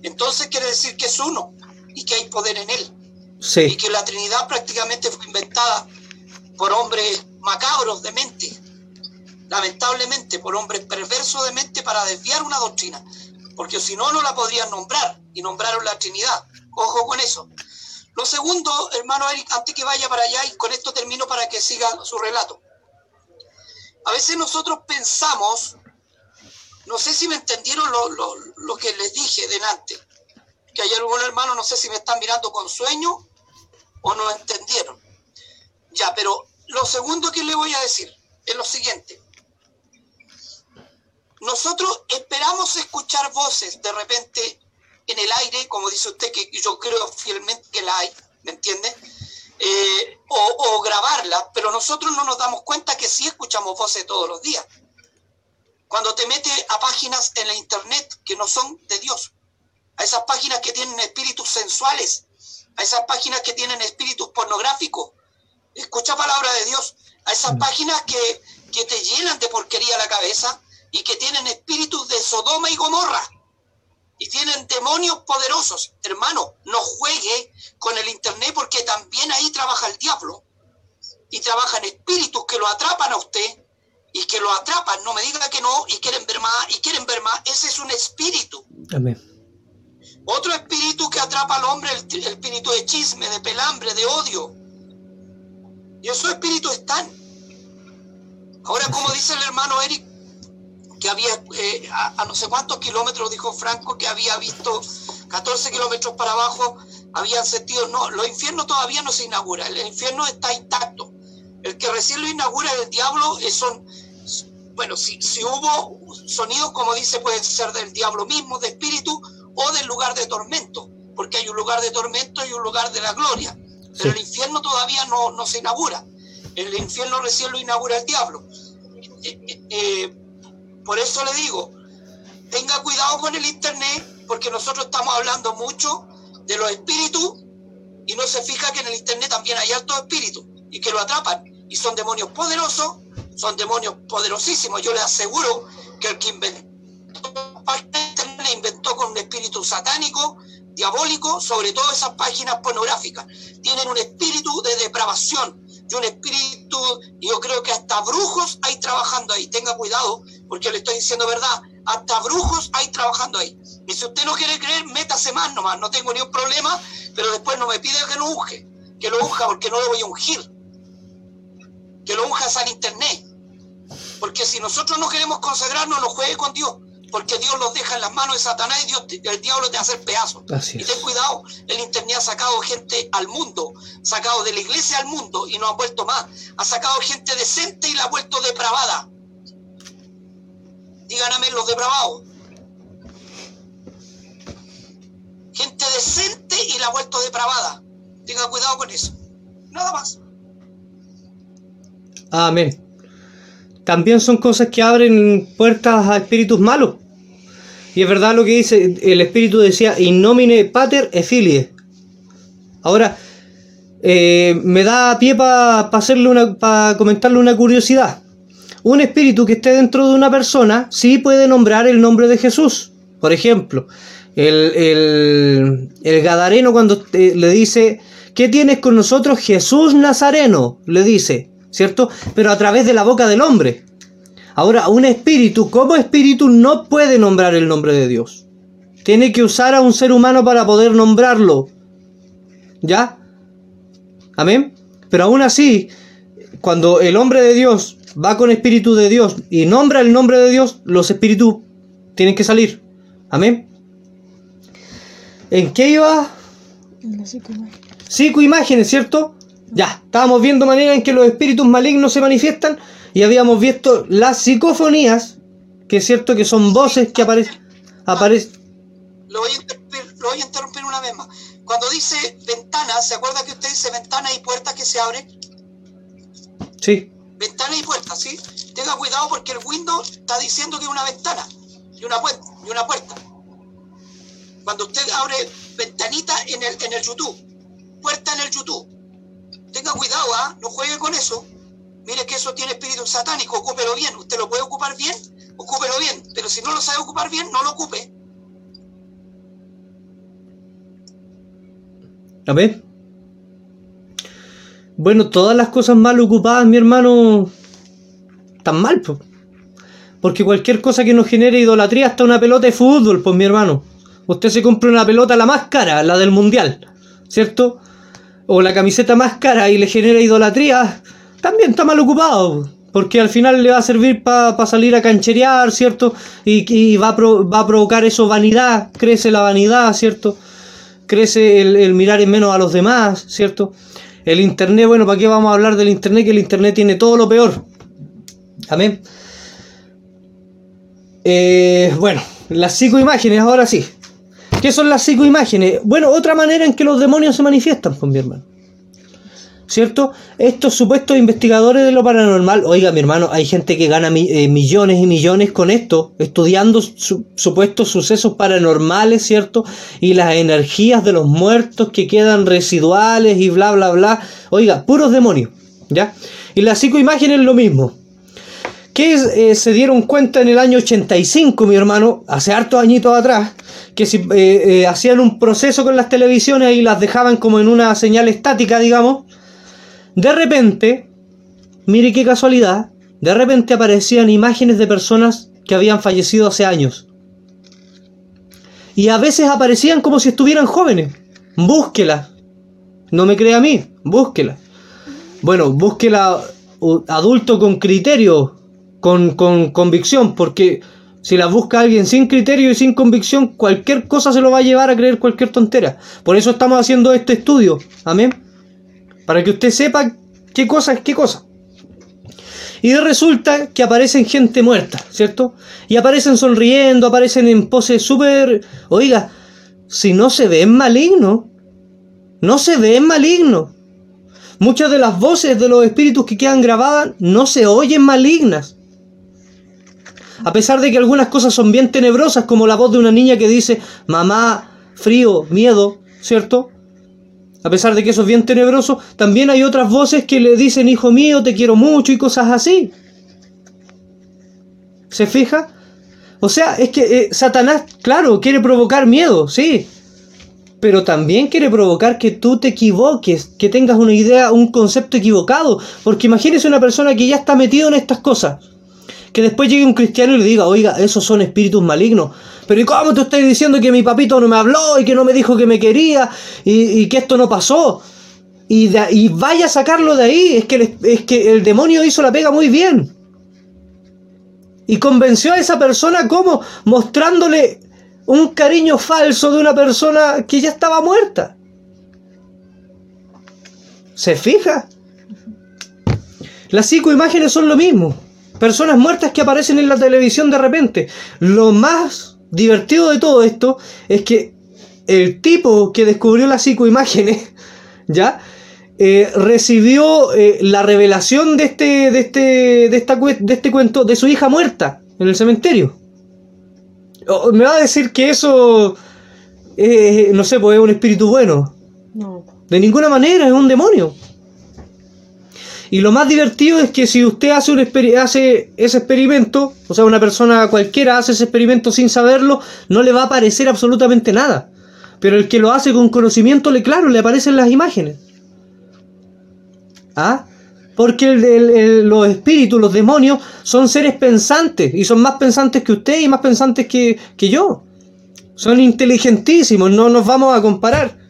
Entonces quiere decir que es uno y que hay poder en él. Y sí, que la Trinidad prácticamente fue inventada por hombres macabros de mente, lamentablemente por hombres perversos de mente para desviar una doctrina, porque si no, no la podrían nombrar y nombraron la Trinidad. Ojo con eso. Lo segundo, hermano Eric, antes que vaya para allá, y con esto termino para que siga su relato. A veces nosotros pensamos, no sé si me entendieron lo, lo- que les dije delante, que hay algún hermano, no sé si me están mirando con sueño o no entendieron. Ya, pero lo segundo que le voy a decir es lo siguiente. Nosotros esperamos escuchar voces de repente en el aire, como dice usted, que yo creo fielmente que la hay, ¿me entiende? Eh, o, o grabarla, pero nosotros no nos damos cuenta que sí escuchamos voces todos los días. Cuando te metes a páginas en la internet que no son de Dios, a esas páginas que tienen espíritus sensuales, a esas páginas que tienen espíritus pornográficos, escucha palabra de Dios, a esas páginas que, que te llenan de porquería la cabeza y que tienen espíritus de Sodoma y Gomorra y tienen demonios poderosos. Hermano, no juegue con el internet porque también ahí trabaja el diablo y trabajan espíritus que lo atrapan a usted y que lo atrapan, no me diga que no y quieren ver más y quieren ver más, ese es un espíritu. amén. Otro espíritu que atrapa al hombre, el, el espíritu de chisme, de pelambre, de odio. Y esos espíritus están. Ahora, como dice el hermano Eric, que había eh, a, a no sé cuántos kilómetros, dijo Franco, que había visto 14 kilómetros para abajo, habían sentido, no, los infiernos todavía no se inaugura, el infierno está intacto. El que recién lo inaugura es el diablo, eh, son, bueno, si, si hubo sonidos, como dice, pueden ser del diablo mismo, de espíritu, o del lugar de tormento, porque hay un lugar de tormento y un lugar de la gloria. Pero el infierno todavía no, no, se inaugura. El infierno recién lo inaugura el diablo. Eh, eh, por eso le digo, tenga cuidado con el Internet, porque nosotros estamos hablando mucho de los espíritus y no se fija que en el Internet también hay altos espíritus y que lo atrapan. Y son demonios poderosos, son demonios poderosísimos. Yo le aseguro que el que inventó le inventó con un espíritu satánico, diabólico, sobre todo esas páginas pornográficas. Tienen un espíritu de depravación y un espíritu, yo creo que hasta brujos hay trabajando ahí. Tenga cuidado, porque le estoy diciendo verdad, hasta brujos hay trabajando ahí. Y si usted no quiere creer, métase más nomás, no tengo ningún problema, pero después no me pide que lo unge, que lo unja porque no lo voy a ungir. Que lo unja al internet. Porque si nosotros no queremos consagrarnos, no juegue con Dios porque Dios los deja en las manos de Satanás y Dios, el diablo te hacer pedazos. Y ten cuidado, el Internet ha sacado gente al mundo, sacado de la iglesia al mundo y no ha vuelto más. Ha sacado gente decente y la ha vuelto depravada. Díganme los depravados. Gente decente y la ha vuelto depravada. Tenga cuidado con eso. Nada más. Amén. También son cosas que abren puertas a espíritus malos. Y es verdad lo que dice, el Espíritu decía, in nomine pater e filie. Ahora, eh, me da pie para hacerle una, para comentarle una curiosidad. Un espíritu que esté dentro de una persona sí puede nombrar el nombre de Jesús. Por ejemplo, el, el, Gadareno cuando le dice, ¿qué tienes con nosotros? Jesús Nazareno, le dice, ¿cierto? Pero a través de la boca del hombre. Ahora, un espíritu como espíritu no puede nombrar el nombre de Dios. Tiene que usar a un ser humano para poder nombrarlo. ¿Ya? Amén. Pero aún así, cuando el hombre de Dios va con espíritu de Dios y nombra el nombre de Dios, los espíritus tienen que salir. Amén. ¿En qué iba? En la psicoimágenes. ¿cierto? Ya, estábamos viendo manera en que los espíritus malignos se manifiestan y habíamos visto las psicofonías, que es cierto que son voces que aparecen. Aparece... Lo, voy a interrumpir una vez más. Cuando dice ventana, ¿se acuerda que usted dice ventana y puertas que se abren? Sí. Ventana y puertas, ¿sí? Tenga cuidado porque el Windows está diciendo que es una ventana y una, puerta, y una puerta. Cuando usted abre ventanita en el, en el YouTube, puerta en el YouTube, tenga cuidado, ¿ah? No juegue con eso. Mire que eso tiene espíritu satánico, ocúpelo bien. Usted lo puede ocupar bien, ocúpelo bien. Pero si no lo sabe ocupar bien, no lo ocupe. A ver. Bueno, todas las cosas mal ocupadas, mi hermano, están mal, pues. Porque cualquier cosa que nos genere idolatría, hasta una pelota de fútbol, pues mi hermano. Usted se compra una pelota la más cara, la del mundial, ¿cierto? O la camiseta más cara y le genera idolatría también está mal ocupado. Porque al final le va a servir para salir a cancherear, ¿cierto? Y, va, a va, a provocar eso vanidad, crece la vanidad, ¿cierto? Crece el, mirar en menos a los demás, ¿cierto? El Internet, bueno, ¿para qué vamos a hablar del Internet? Que el Internet tiene todo lo peor. Amén. Eh, bueno, las psicoimágenes, ahora sí. ¿Qué son las psicoimágenes? Bueno, otra manera en que los demonios se manifiestan, con pues, mi hermano. ¿Cierto? Estos supuestos investigadores de lo paranormal, oiga mi hermano, hay gente que gana eh, millones y millones con esto, estudiando supuestos sucesos paranormales, ¿cierto? Y las energías de los muertos que quedan residuales y bla, bla, bla. Oiga, puros demonios, ¿ya? Y la psicoimagen es lo mismo. Que eh, se dieron cuenta en el año 85, mi hermano, hace hartos añitos atrás, que si eh, hacían un proceso con las televisiones y las dejaban como en una señal estática, digamos, de repente, mire qué casualidad, de repente aparecían imágenes de personas que habían fallecido hace años. Y a veces aparecían como si estuvieran jóvenes. Búsquela. No me crea a mí, búsquela. Bueno, búsquela adulto con criterio, con, con convicción, porque Si las busca alguien sin criterio y sin convicción, cualquier cosa se lo va a llevar a creer cualquier tontera. Por eso estamos haciendo este estudio. Amén. Para que usted sepa qué cosa es qué cosa. Y resulta que aparecen gente muerta, ¿cierto? Y aparecen sonriendo, aparecen en poses súper... Oiga, si no se ven malignos, no se ven malignos. Muchas de las voces de los espíritus que quedan grabadas no se oyen malignas. A pesar de que algunas cosas son bien tenebrosas, como la voz de una niña que dice, mamá, frío, miedo, ¿cierto? A pesar de que eso es bien tenebroso, también hay otras voces que le dicen, hijo mío, te quiero mucho y cosas así. ¿Se fija? O sea, es que eh, Satanás, claro, quiere provocar miedo, sí. Pero también quiere provocar que tú te equivoques, que tengas una idea, un concepto equivocado. Porque imagínese una persona que ya está metido en estas cosas que después llegue un cristiano y le diga, oiga, esos son espíritus malignos. Pero ¿y cómo te estás diciendo que mi papito no me habló y que no me dijo que me quería y, que esto no pasó? Y, vaya a sacarlo de ahí. Es que, es que el demonio hizo la pega muy bien. Y convenció a esa persona como mostrándole un cariño falso de una persona que ya estaba muerta. ¿Se fija? Las psicoimágenes son lo mismo personas muertas que aparecen en la televisión de repente. Lo más divertido de todo esto es que el tipo que descubrió las psicoimágenes, ¿ya? Eh, recibió eh, la revelación de este, de, este, de, esta, de este cuento de su hija muerta en el cementerio. me va a decir que eso, eh, no sé, pues es un espíritu bueno. No. De ninguna manera, es un demonio. Y lo más divertido es que si usted hace, un hace ese experimento, o sea, una persona cualquiera hace ese experimento sin saberlo, no le va a aparecer absolutamente nada. Pero el que lo hace con conocimiento, le claro, le aparecen las imágenes. ¿Ah? Porque los espíritus, los demonios, son seres pensantes. Y son más pensantes que usted y más pensantes que, que yo. Son inteligentísimos, no nos vamos a comparar.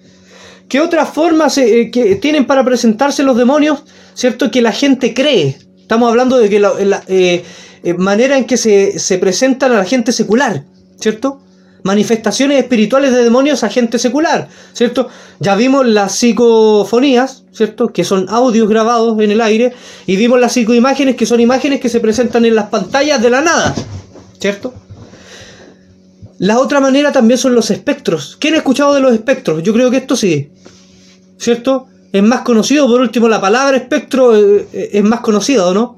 ¿Qué otras formas eh, que tienen para presentarse los demonios? ¿Cierto? Que la gente cree. Estamos hablando de que la, eh, eh, manera en que se, se, presentan a la gente secular, ¿cierto? Manifestaciones espirituales de demonios a gente secular, ¿cierto? Ya vimos las psicofonías, ¿cierto? Que son audios grabados en el aire, y vimos las psicoimágenes, que son imágenes que se presentan en las pantallas de la nada, ¿cierto? La otra manera también son los espectros. ¿Quién ha escuchado de los espectros? Yo creo que esto sí. ¿Cierto? Es más conocido, por último, la palabra espectro eh, eh, es más conocida, ¿o no?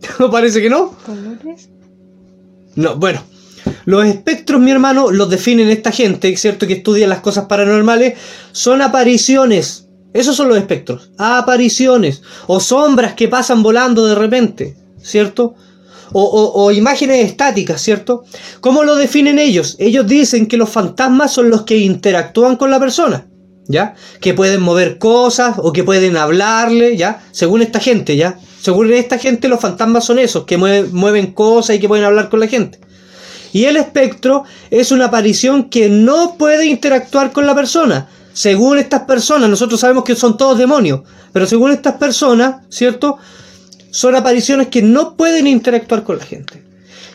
¿No parece que no? ¿Colores? No, bueno. Los espectros, mi hermano, los definen esta gente, ¿cierto? Que estudia las cosas paranormales. Son apariciones. Esos son los espectros. Apariciones. O sombras que pasan volando de repente, ¿cierto? O, imágenes estáticas, ¿cierto? ¿Cómo lo definen ellos? Ellos dicen que los fantasmas son los que interactúan con la persona, ¿ya? Que pueden mover cosas o que pueden hablarle, ¿ya? Según esta gente, ¿ya? Según esta gente los fantasmas son esos, que mueven, cosas y que pueden hablar con la gente. Y el espectro es una aparición que no puede interactuar con la persona. Según estas personas, nosotros sabemos que son todos demonios, pero según estas personas, ¿cierto? Son apariciones que no pueden interactuar con la gente.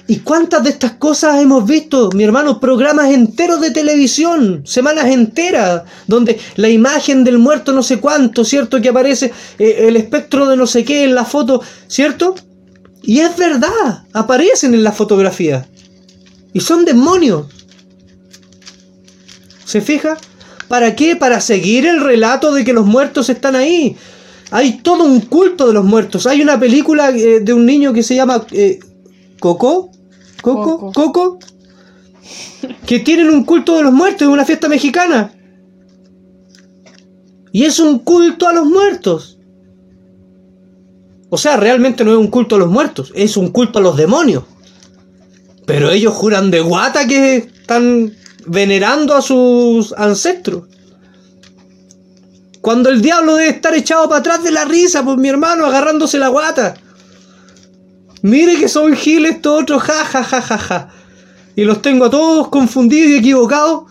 ¿Y cuántas de estas cosas hemos visto, mi hermano? Programas enteros de televisión, semanas enteras, donde la imagen del muerto no sé cuánto, ¿cierto? Que aparece eh, el espectro de no sé qué en la foto, ¿cierto? Y es verdad, aparecen en la fotografía. Y son demonios. ¿Se fija? ¿Para qué? Para seguir el relato de que los muertos están ahí. Hay todo un culto de los muertos. Hay una película eh, de un niño que se llama eh, Coco. Coco. Coco. Que tienen un culto de los muertos. Es una fiesta mexicana. Y es un culto a los muertos. O sea, realmente no es un culto a los muertos. Es un culto a los demonios. Pero ellos juran de guata que están venerando a sus ancestros. Cuando el diablo debe estar echado para atrás de la risa, pues mi hermano, agarrándose la guata. Mire que son giles estos otros, ja, ja, ja, ja, ja. Y los tengo a todos confundidos y equivocados,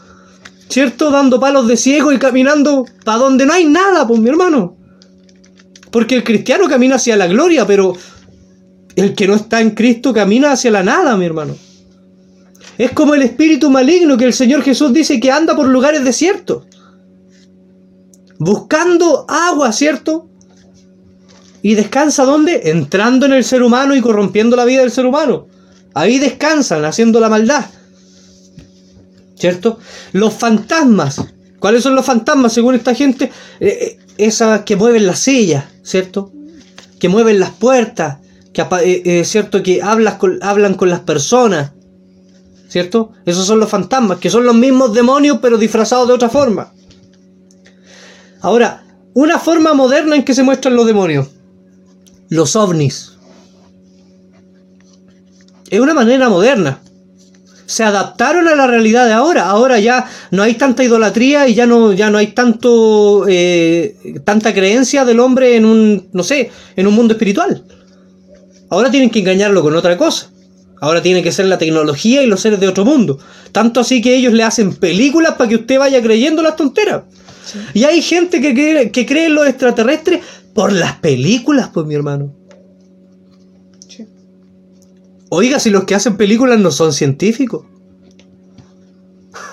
¿cierto? Dando palos de ciego y caminando para donde no hay nada, pues mi hermano. Porque el cristiano camina hacia la gloria, pero El que no está en Cristo camina hacia la nada, mi hermano. Es como el espíritu maligno que el Señor Jesús dice que anda por lugares desiertos. Buscando agua, ¿cierto? ¿Y descansa dónde? Entrando en el ser humano y corrompiendo la vida del ser humano. Ahí descansan, haciendo la maldad. ¿Cierto? Los fantasmas. ¿Cuáles son los fantasmas según esta gente? Eh, eh, esas que mueven las sillas, ¿cierto? Que mueven las puertas, que, eh, ¿cierto? que con, hablan con las personas, ¿cierto? Esos son los fantasmas, que son los mismos demonios pero disfrazados de otra forma. Ahora, una forma moderna en que se muestran los demonios. Los ovnis. Es una manera moderna se adaptaron a la realidad de ahora. Ahora ya no hay tanta idolatría y ya no, ya no hay tanto eh, tanta creencia del hombre en un, no sé, en un mundo espiritual. Ahora tienen que engañarlo con otra cosa. Ahora tiene que ser la tecnología y los seres de otro mundo. Tanto así que ellos le hacen películas para que usted vaya creyendo las tonteras. Y hay gente que cree, que cree en los extraterrestres por las películas, pues mi hermano. Oiga, si los que hacen películas no son científicos.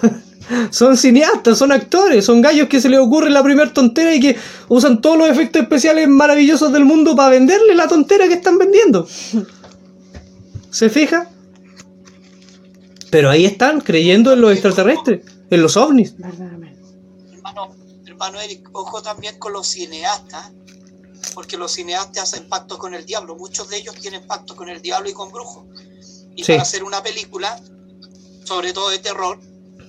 son cineastas, son actores, son gallos que se les ocurre la primera tontera y que usan todos los efectos especiales maravillosos del mundo para venderle la tontera que están vendiendo. ¿Se fija? Pero ahí están, creyendo en los extraterrestres, en los ovnis. Eric, ojo también con los cineastas porque los cineastas hacen pactos con el diablo. Muchos de ellos tienen pactos con el diablo y con brujos. Y para hacer una película, sobre todo de terror,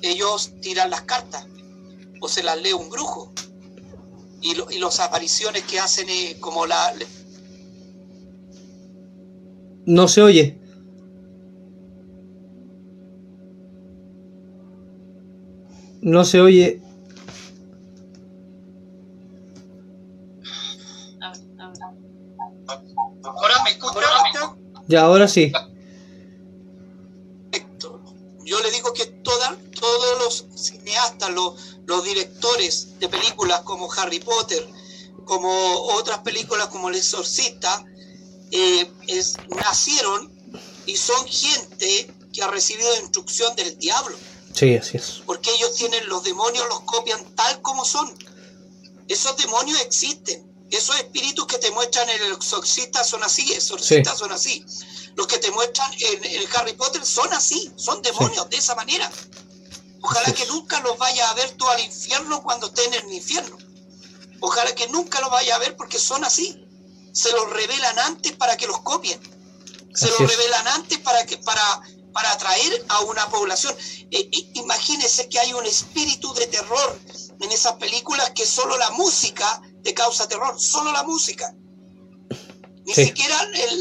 ellos tiran las cartas o se las lee un brujo. Y, lo, y las apariciones que hacen como la... No se oye. No se oye. Ya, ahora sí. Yo le digo que toda, todos los cineastas, los, los directores de películas como Harry Potter, como otras películas como El Exorcista, eh, es, nacieron y son gente que ha recibido instrucción del diablo. Sí, así es. Porque ellos tienen los demonios, los copian tal como son. Esos demonios existen. Esos espíritus que te muestran en el exorcista son así, exorcistas son así. Los que te muestran en, Harry Potter son así, son demonios de esa manera. Ojalá que nunca los vaya a ver tú al infierno cuando estén en el infierno. Ojalá que nunca los vaya a ver porque son así. Se los revelan antes para que los copien. Se los revelan antes para que para para atraer a una población. Eh, eh, imagínense que hay un espíritu de terror en esas películas que solo la música te causa terror, solo la música. Ni siquiera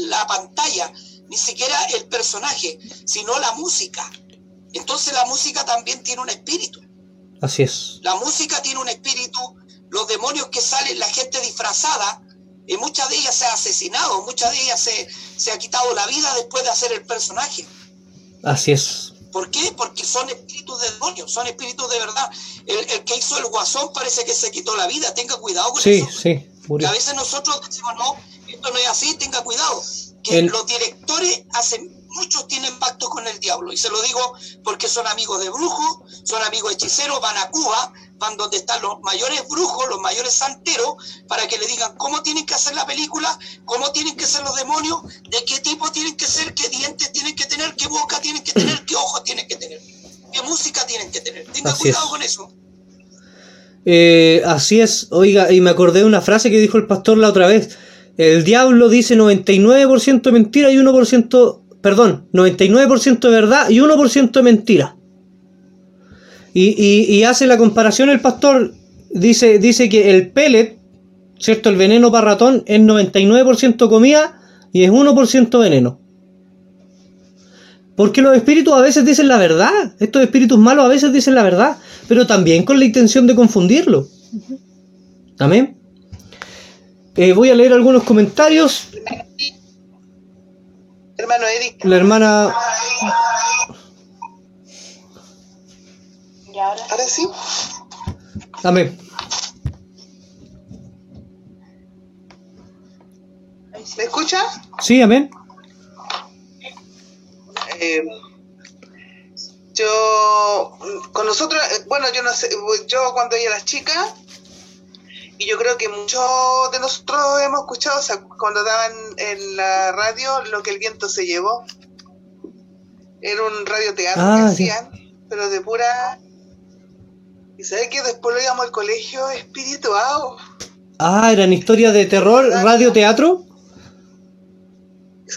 la pantalla, ni siquiera el personaje, sino la música. Entonces la música también tiene un espíritu. Así es. La música tiene un espíritu, los demonios que salen, la gente disfrazada, y muchas de ellas se ha asesinado, muchas de ellas se, se ha quitado la vida después de hacer el personaje. Así es. ¿Por qué? Porque son espíritus de demonios, son espíritus de verdad. El, que hizo el guasón parece que se quitó la vida, tenga cuidado con eso. Sí, sí. a veces nosotros decimos, no, esto no es así, tenga cuidado. Que los directores hacen, muchos tienen pacto con el diablo. Y se lo digo porque son amigos de brujos, son amigos hechiceros, van a Cuba, van donde están los mayores brujos, los mayores santeros, para que le digan cómo tienen que hacer la película, cómo tienen que ser los demonios, de qué tipo tienen que ser, qué dientes tienen que tener, qué boca tienen que tener, qué ojos tienen que tener, qué música tienen que tener. Tenga cuidado con eso. Eh, así es, oiga, y me acordé de una frase que dijo el pastor la otra vez. El diablo dice 99% mentira y 1%, perdón, 99% verdad y 1% mentira. Y, hace la comparación el pastor, dice, dice que el pellet, ¿cierto? El veneno para ratón es 99% comida y es 1% veneno. Porque los espíritus a veces dicen la verdad, estos espíritus malos a veces dicen la verdad, pero también con la intención de confundirlo. Amén. Eh, voy a leer algunos comentarios. Hermano Eric. La hermana. ¿Y ahora? ahora? sí? Dame. ¿Me escucha? Sí, amén. Eh, yo, con nosotros, eh, bueno, yo no sé, yo cuando ella era chica, y yo creo que muchos de nosotros hemos escuchado, o sea, cuando daban en la radio lo que el viento se llevó. Era un radioteatro Ah, que sí. hacían, pero de pura... Y sabes que después lo íbamos al colegio espirituado. Ah, eran historias de terror, radio, teatro.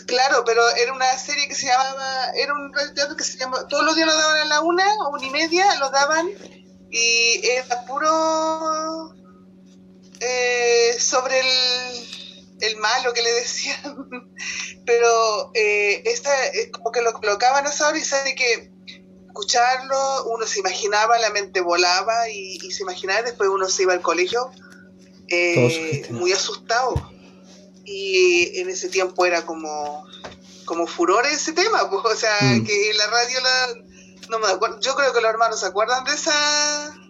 Claro, pero era una serie que se llamaba, era un radioteatro que se llamaba, todos los días lo daban a la una o una y media, lo daban y era puro eh, sobre el, el malo que le decían, pero eh, esta, es como que lo colocaban a esa hora y sabe que escucharlo, uno se imaginaba, la mente volaba y, y se imaginaba después uno se iba al colegio eh, muy asustado. Y en ese tiempo era como como furor ese tema pues, o sea Mm. que la radio la, no me acuerdo yo creo que los hermanos se acuerdan de esa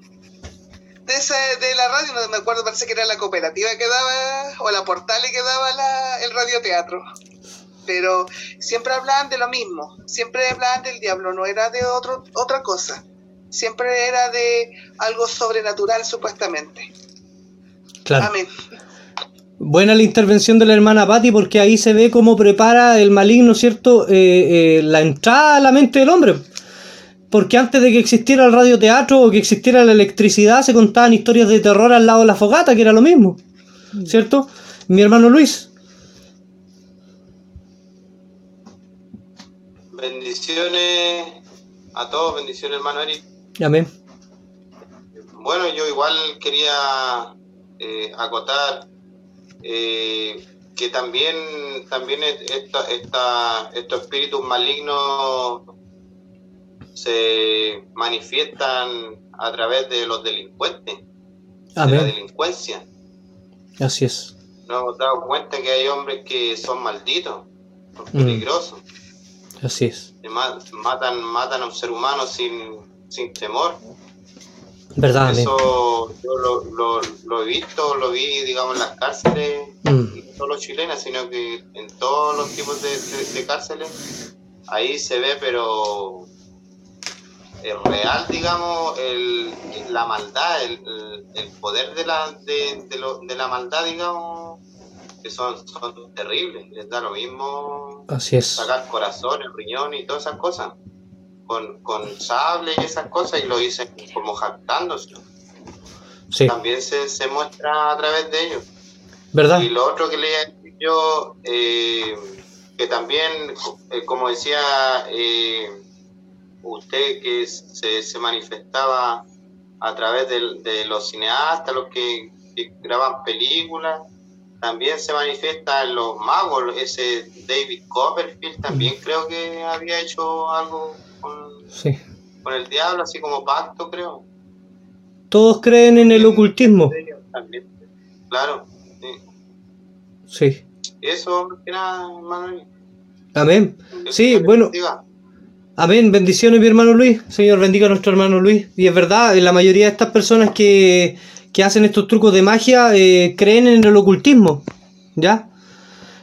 de esa de la radio no me acuerdo parece que era la cooperativa que daba o la portale que daba la, el radioteatro pero siempre hablaban de lo mismo siempre hablaban del diablo no era de otro otra cosa siempre era de algo sobrenatural supuestamente Claro. amén Buena la intervención de la hermana Patti porque ahí se ve cómo prepara el maligno, ¿cierto? Eh, eh, la entrada a la mente del hombre. Porque antes de que existiera el radioteatro o que existiera la electricidad, se contaban historias de terror al lado de la fogata, que era lo mismo. ¿Cierto? Mi hermano Luis. Bendiciones a todos, bendiciones hermano Eric. Amén. Bueno, yo igual quería eh, acotar eh, que también, también es- esta, esta- estos espíritus malignos se manifiestan a través de los delincuentes, de la delincuencia. Así es. Nos hemos dado cuenta que hay hombres que son malditos, son Mm. peligrosos, Así es. que matan, matan a un ser humano sin, sin temor. ¿Verdad? Eso yo lo, lo- lo he visto, lo vi, digamos, en las cárceles, Mm. no solo chilenas, sino que en todos los tipos de, de- de cárceles, ahí se ve, pero es real, digamos, el, la maldad, el, el- el poder de la, de, de lo- de la maldad, digamos, que son, son terribles, les da lo mismo Así es. sacar corazón, el riñón y todas esas cosas, con, con sable y esas cosas, y lo dicen como jactándose. Sí. También se, se muestra a través de ellos. ¿Verdad? Y lo otro que leía yo, eh, que también, eh, como decía eh, usted, que se, se manifestaba a través de, los cineastas, los que, que graban películas, también se manifiesta en los magos, ese David Copperfield también creo que había hecho algo con, Sí. con el diablo, así como pacto, creo. Todos creen en el ocultismo. También. Claro, sí. Sí. Eso, más que nada, Manuel. Amén. Sí, bueno. Amén, bendiciones mi hermano Luis, Señor bendiga a nuestro hermano Luis. Y es verdad, la mayoría de estas personas que, que hacen estos trucos de magia eh, creen en el ocultismo, ¿ya?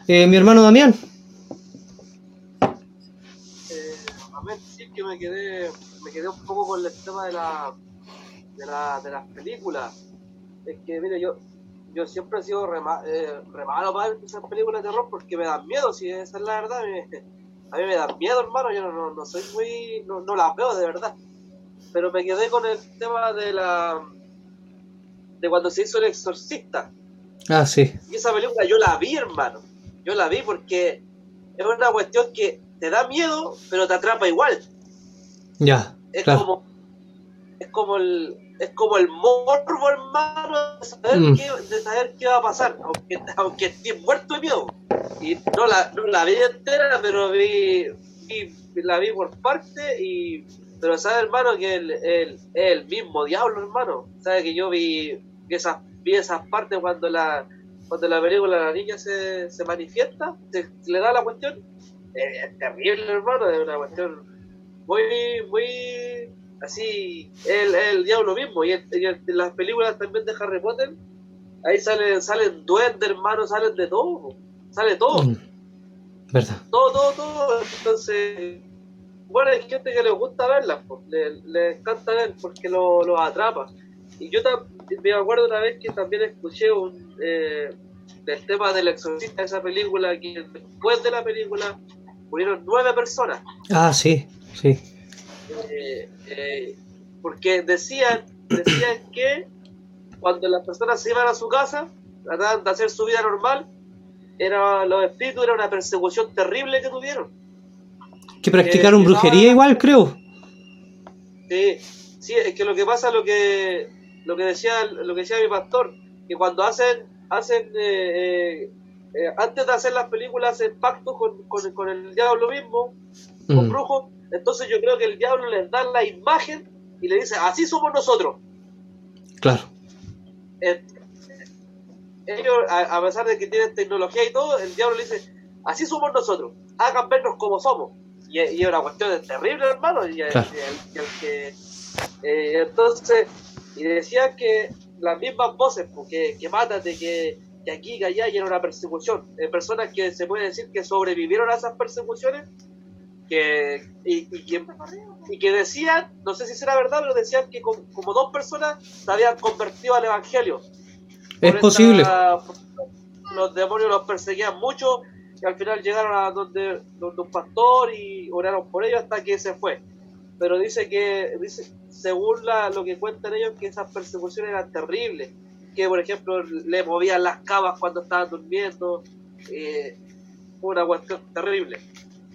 Eh, mi hermano Damián, Eh, a ver, sí que me quedé, me quedé un poco con el tema de la, de, la, de las películas. Es que, mire, yo, yo siempre he sido re, ma- eh, re para esas películas de terror porque me dan miedo, si esa es la verdad. me- a mí me dan miedo, hermano, yo no, no, soy muy, no, no las veo de verdad. Pero me quedé con el tema de la, de cuando se hizo el exorcista. ah, sí, Y esa película yo la vi, hermano. Yo la vi porque es una cuestión que te da miedo, pero te atrapa igual. ya, Es claro. como es como el es como el morbo, hermano, de saber, Mm. qué, de saber qué va a pasar, aunque, aunque esté muerto de miedo. Y no la, la vi entera, pero vi, vi- la vi por parte y pero sabe hermano que el, el, el mismo diablo hermano. Sabe que yo vi, esas vi esas partes cuando la cuando la película la niña se, se manifiesta se, le da la cuestión es terrible hermano es una cuestión muy muy así el, el diablo mismo. Y, y en las películas también de Harry Potter ahí salen salen duendes hermano salen de todo sale todo Mm, ¿Verdad? todo, todo, todo. Entonces, bueno, hay gente que le gusta verlas, pues, le, le encanta ver porque lo, lo atrapa. Y yo me acuerdo una vez que también escuché un, eh, del tema del exorcista de esa película, que después de la película murieron nueve personas. Ah, sí, sí. Eh, eh, porque decían, decían que cuando las personas se iban a su casa, trataban de hacer su vida normal, era, los espíritus era una persecución terrible que tuvieron. Que practicaron que brujería igual, creo. Sí, sí, es que lo que pasa, lo que lo que decía lo que decía mi pastor, que cuando hacen hacen eh, eh, eh, antes de hacer las películas hacen pactos con, con, con el diablo mismo, con Mm, brujos, entonces yo creo que el diablo les da la imagen y le dice, así somos nosotros. claro. Ellos, a, a pesar de que tienen tecnología y todo, el diablo le dice, así somos nosotros, hagan vernos como somos. Y, y es una cuestión terrible, hermano. Y, el- Claro. y y el que, eh, entonces, y decían que las mismas voces, pues, que, que mátate, que, que aquí, que allá, y era una persecución. Eh, personas que se puede decir que sobrevivieron a esas persecuciones, que, y, y que, y que decían, no sé si será verdad, pero decían que como, como dos personas se habían convertido al evangelio. Es Por posible. esta- los demonios los perseguían mucho y al final llegaron a donde, donde un pastor y oraron por ellos hasta que se fue. Pero dice que, dice, según la- lo que cuentan ellos, que esas persecuciones eran terribles. Que, por ejemplo, le movían las camas cuando estaban durmiendo. eh, una cuestión terrible.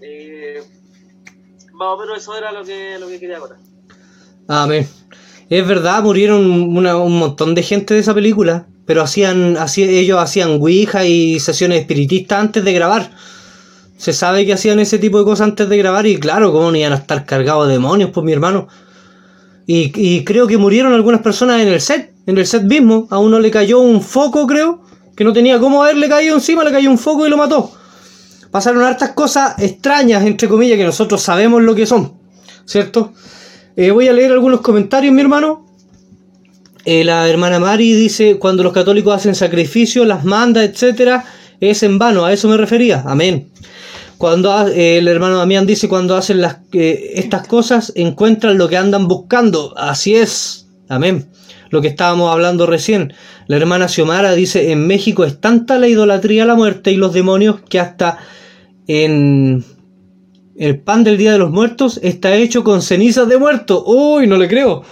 Eh, más o menos eso era lo que, lo que quería contar. Amén. Es verdad, murieron un montón de gente de esa película, pero hacían, hacía- ellos hacían Ouija y sesiones espiritistas antes de grabar. Se sabe que hacían ese tipo de cosas antes de grabar y claro, cómo no iban a estar cargados de demonios, pues mi hermano. Y, y creo que murieron algunas personas en el set, en el set mismo. A uno le cayó un foco, creo, que no tenía cómo haberle caído encima, le cayó un foco y lo mató. Pasaron hartas cosas extrañas, entre comillas, que nosotros sabemos lo que son, ¿cierto? Eh, voy a leer algunos comentarios, mi hermano. Eh, la hermana Mari dice, cuando los católicos hacen sacrificios, las manda, etcétera, es en vano, a eso me refería, amén. Cuando eh, el hermano Damián dice, cuando hacen las, estas cosas, encuentran lo que andan buscando, así es, amén. Lo que estábamos hablando recién. La hermana Xiomara dice, en México es tanta la idolatría la muerte y los demonios que hasta en el pan del Día de los Muertos está hecho con cenizas de muerto. Uy, no le creo.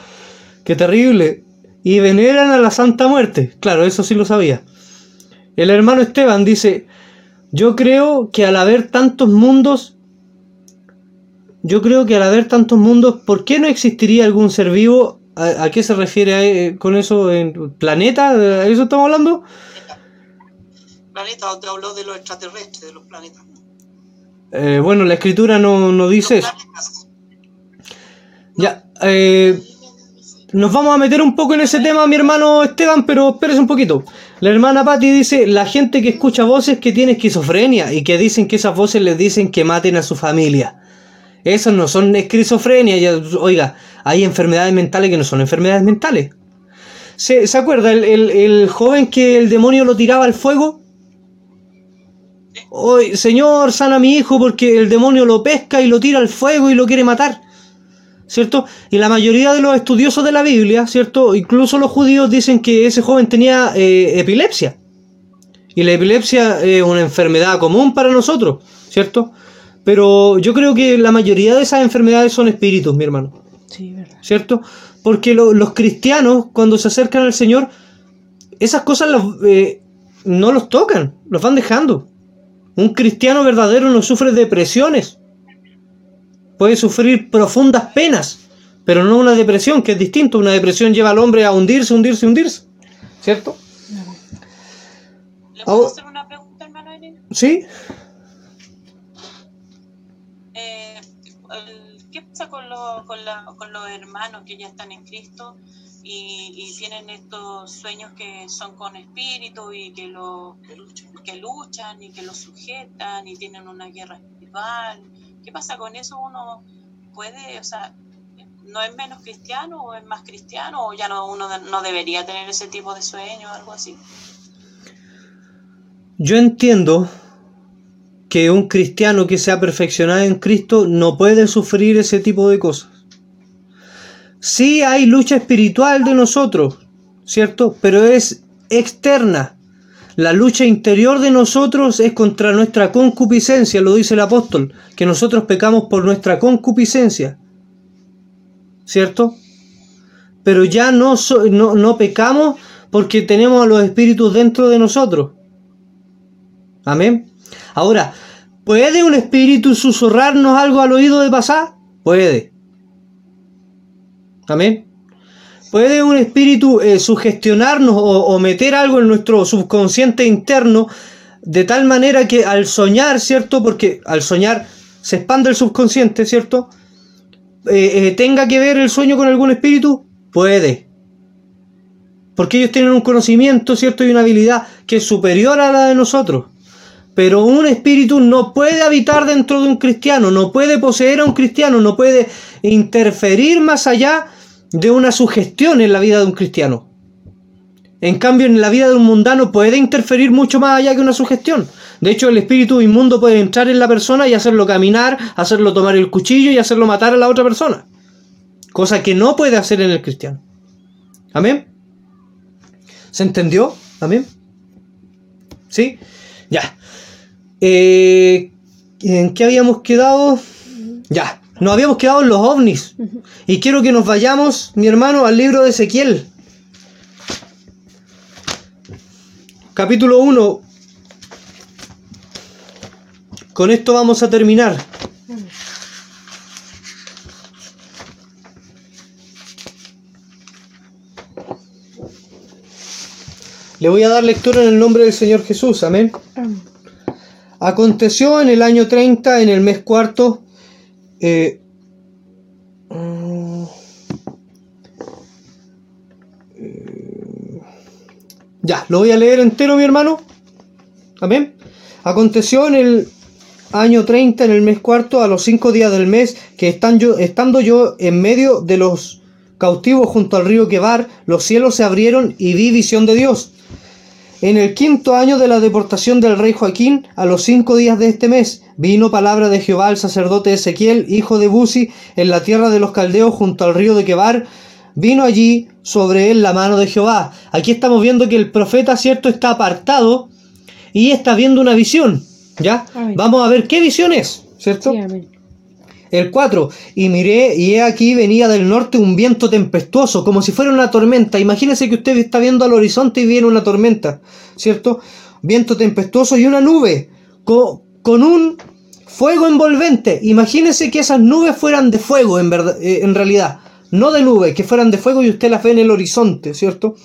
Qué terrible. Y veneran a la Santa Muerte. Claro, eso sí lo sabía. El hermano Esteban dice, yo creo que al haber tantos mundos, yo creo que al haber tantos mundos, ¿por qué no existiría algún ser vivo? ¿A, a qué se refiere eh, con eso? ¿En planeta? ¿A eso estamos hablando? Planeta donde habló de los extraterrestres, de los planetas. Eh, bueno, la escritura no, no dice eso. Ya, eh, nos vamos a meter un poco en ese tema, mi hermano Esteban, pero espérese un poquito. La hermana Patti dice, la gente que escucha voces que tiene esquizofrenia y que dicen que esas voces les dicen que maten a su familia. Esos no son esquizofrenia, oiga, hay enfermedades mentales que no son enfermedades mentales. ¿Se, ¿se acuerda el, el- el joven que el demonio lo tiraba al fuego? Oye, señor, sana a mi hijo porque el demonio lo pesca y lo tira al fuego y lo quiere matar. ¿cierto? Y la mayoría de los estudiosos de la Biblia, ¿cierto? Incluso los judíos dicen que ese joven tenía eh, epilepsia. Y la epilepsia es una enfermedad común para nosotros, ¿cierto? Pero yo creo que la mayoría de esas enfermedades son espíritus, mi hermano, Sí, verdad. ¿cierto? Porque lo- los cristianos, cuando se acercan al Señor, esas cosas los, eh, no los tocan, los van dejando. Un cristiano verdadero no sufre depresiones, puede sufrir profundas penas, pero no una depresión, que es distinto. Una depresión lleva al hombre a hundirse, hundirse, hundirse. ¿Cierto? ¿Le puedo hacer una pregunta, hermano Irene? Sí. Eh, ¿Qué pasa con, lo- con, la- con los hermanos que ya están en Cristo y, y tienen estos sueños que son con espíritu y que, lo, que luchan y que los sujetan y tienen una guerra espiritual? ¿Qué pasa con eso? ¿Uno puede, o sea, no es menos cristiano o es más cristiano o ya no uno no debería tener ese tipo de sueño o algo así? Yo entiendo que un cristiano que se ha perfeccionado en Cristo no puede sufrir ese tipo de cosas. Sí hay lucha espiritual de nosotros, ¿cierto? Pero es externa. La lucha interior de nosotros es contra nuestra concupiscencia, lo dice el apóstol, que nosotros pecamos por nuestra concupiscencia, ¿cierto? Pero ya no, no, no pecamos porque tenemos a los espíritus dentro de nosotros. Amén. Ahora, ¿puede un espíritu susurrarnos algo al oído de pasar? Puede. Amén. ¿Puede un espíritu eh, sugestionarnos o, meter algo en nuestro subconsciente interno de tal manera que al soñar, ¿cierto? Porque al soñar se expande el subconsciente, ¿cierto? Eh, eh, ¿Tenga que ver el sueño con algún espíritu? Puede. Porque ellos tienen un conocimiento, ¿cierto? Y una habilidad que es superior a la de nosotros. Pero un espíritu no puede habitar dentro de un cristiano, no puede poseer a un cristiano, no puede interferir más allá de una sugestión en la vida de un cristiano. En cambio, en la vida de un mundano puede interferir mucho más allá que una sugestión. De hecho, el espíritu inmundo puede entrar en la persona y hacerlo caminar, hacerlo tomar el cuchillo y hacerlo matar a la otra persona. Cosa que no puede hacer en el cristiano. Amén. ¿Se entendió? Amén. ¿Sí? Ya. Eh, ¿En qué habíamos quedado? Ya. Nos habíamos quedado en los ovnis. Y quiero que nos vayamos, mi hermano, al libro de Ezequiel. Capítulo 1. Con esto vamos a terminar. Le voy a dar lectura en el nombre del Señor Jesús. Amén. Aconteció en el año 30, en el mes cuarto. Eh, mm, eh, ya, lo voy a leer entero, mi hermano. Amén. Aconteció en el año 30, en el mes cuarto, a los cinco días del mes, que están yo, estando yo en medio de los cautivos junto al río Quebar, los cielos se abrieron y vi visión de Dios. En el quinto año de la deportación del rey Joaquín, a los cinco días de este mes, vino palabra de Jehová al sacerdote Ezequiel, hijo de Buzi, en la tierra de los caldeos junto al río de Quebar. Vino allí sobre él la mano de Jehová. Aquí estamos viendo que el profeta, cierto, está apartado y está viendo una visión. ¿Ya? Vamos a ver qué visión es, ¿cierto? Sí, amén. El 4. Y miré, y he aquí venía del norte un viento tempestuoso, como si fuera una tormenta. Imagínese que usted está viendo al horizonte y viene una tormenta, ¿cierto? Viento tempestuoso y una nube co- con, un fuego envolvente. Imagínese que esas nubes fueran de fuego, en, verdad, eh, en realidad. No de nube, que fueran de fuego y usted las ve en el horizonte, ¿cierto?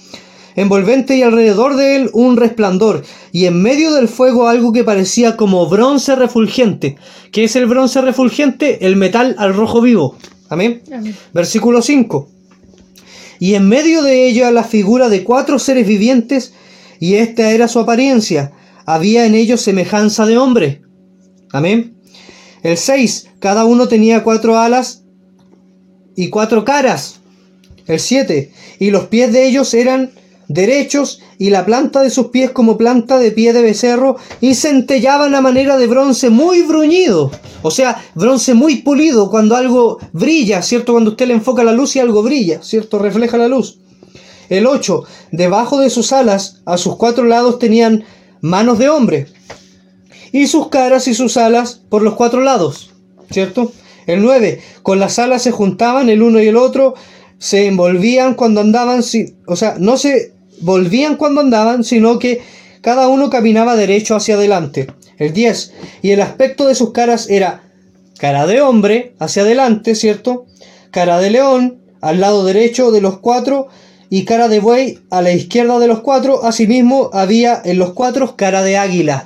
Envolvente y alrededor de él un resplandor, y en medio del fuego algo que parecía como bronce refulgente. ¿Qué es el bronce refulgente? El metal al rojo vivo. Amén. Amén. Versículo 5. Y en medio de ella la figura de cuatro seres vivientes, y esta era su apariencia. Había en ellos semejanza de hombre. Amén. El 6. Cada uno tenía cuatro alas y cuatro caras. El 7. Y los pies de ellos eran derechos y la planta de sus pies como planta de pie de becerro y centellaban a manera de bronce muy bruñido. O sea, bronce muy pulido cuando algo brilla, ¿cierto? Cuando usted le enfoca la luz y algo brilla, ¿cierto? Refleja la luz. El 8. Debajo de sus alas, a sus cuatro lados tenían manos de hombre. Y sus caras y sus alas por los cuatro lados, ¿cierto? El 9. Con las alas se juntaban el uno y el otro, se envolvían cuando andaban, o sea, no se volvían cuando andaban, sino que cada uno caminaba derecho hacia adelante. El 10. Y el aspecto de sus caras era cara de hombre hacia adelante, ¿cierto? Cara de león al lado derecho de los cuatro y cara de buey a la izquierda de los cuatro. Asimismo había en los cuatro cara de águila.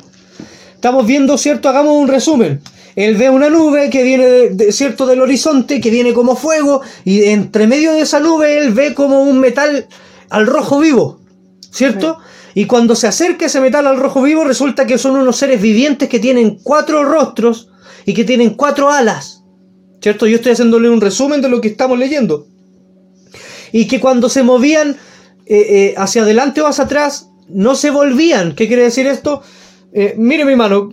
Estamos viendo, ¿cierto? Hagamos un resumen. Él ve una nube que viene, de, ¿cierto? Del horizonte, que viene como fuego, y entre medio de esa nube él ve como un metal al rojo vivo, ¿cierto? Y cuando se acerca ese metal al rojo vivo, resulta que son unos seres vivientes que tienen cuatro rostros y que tienen cuatro alas, ¿cierto? Yo estoy haciéndole un resumen de lo que estamos leyendo. Y que cuando se movían eh, eh, hacia adelante o hacia atrás, no se volvían. ¿Qué quiere decir esto? Eh, mire mi mano,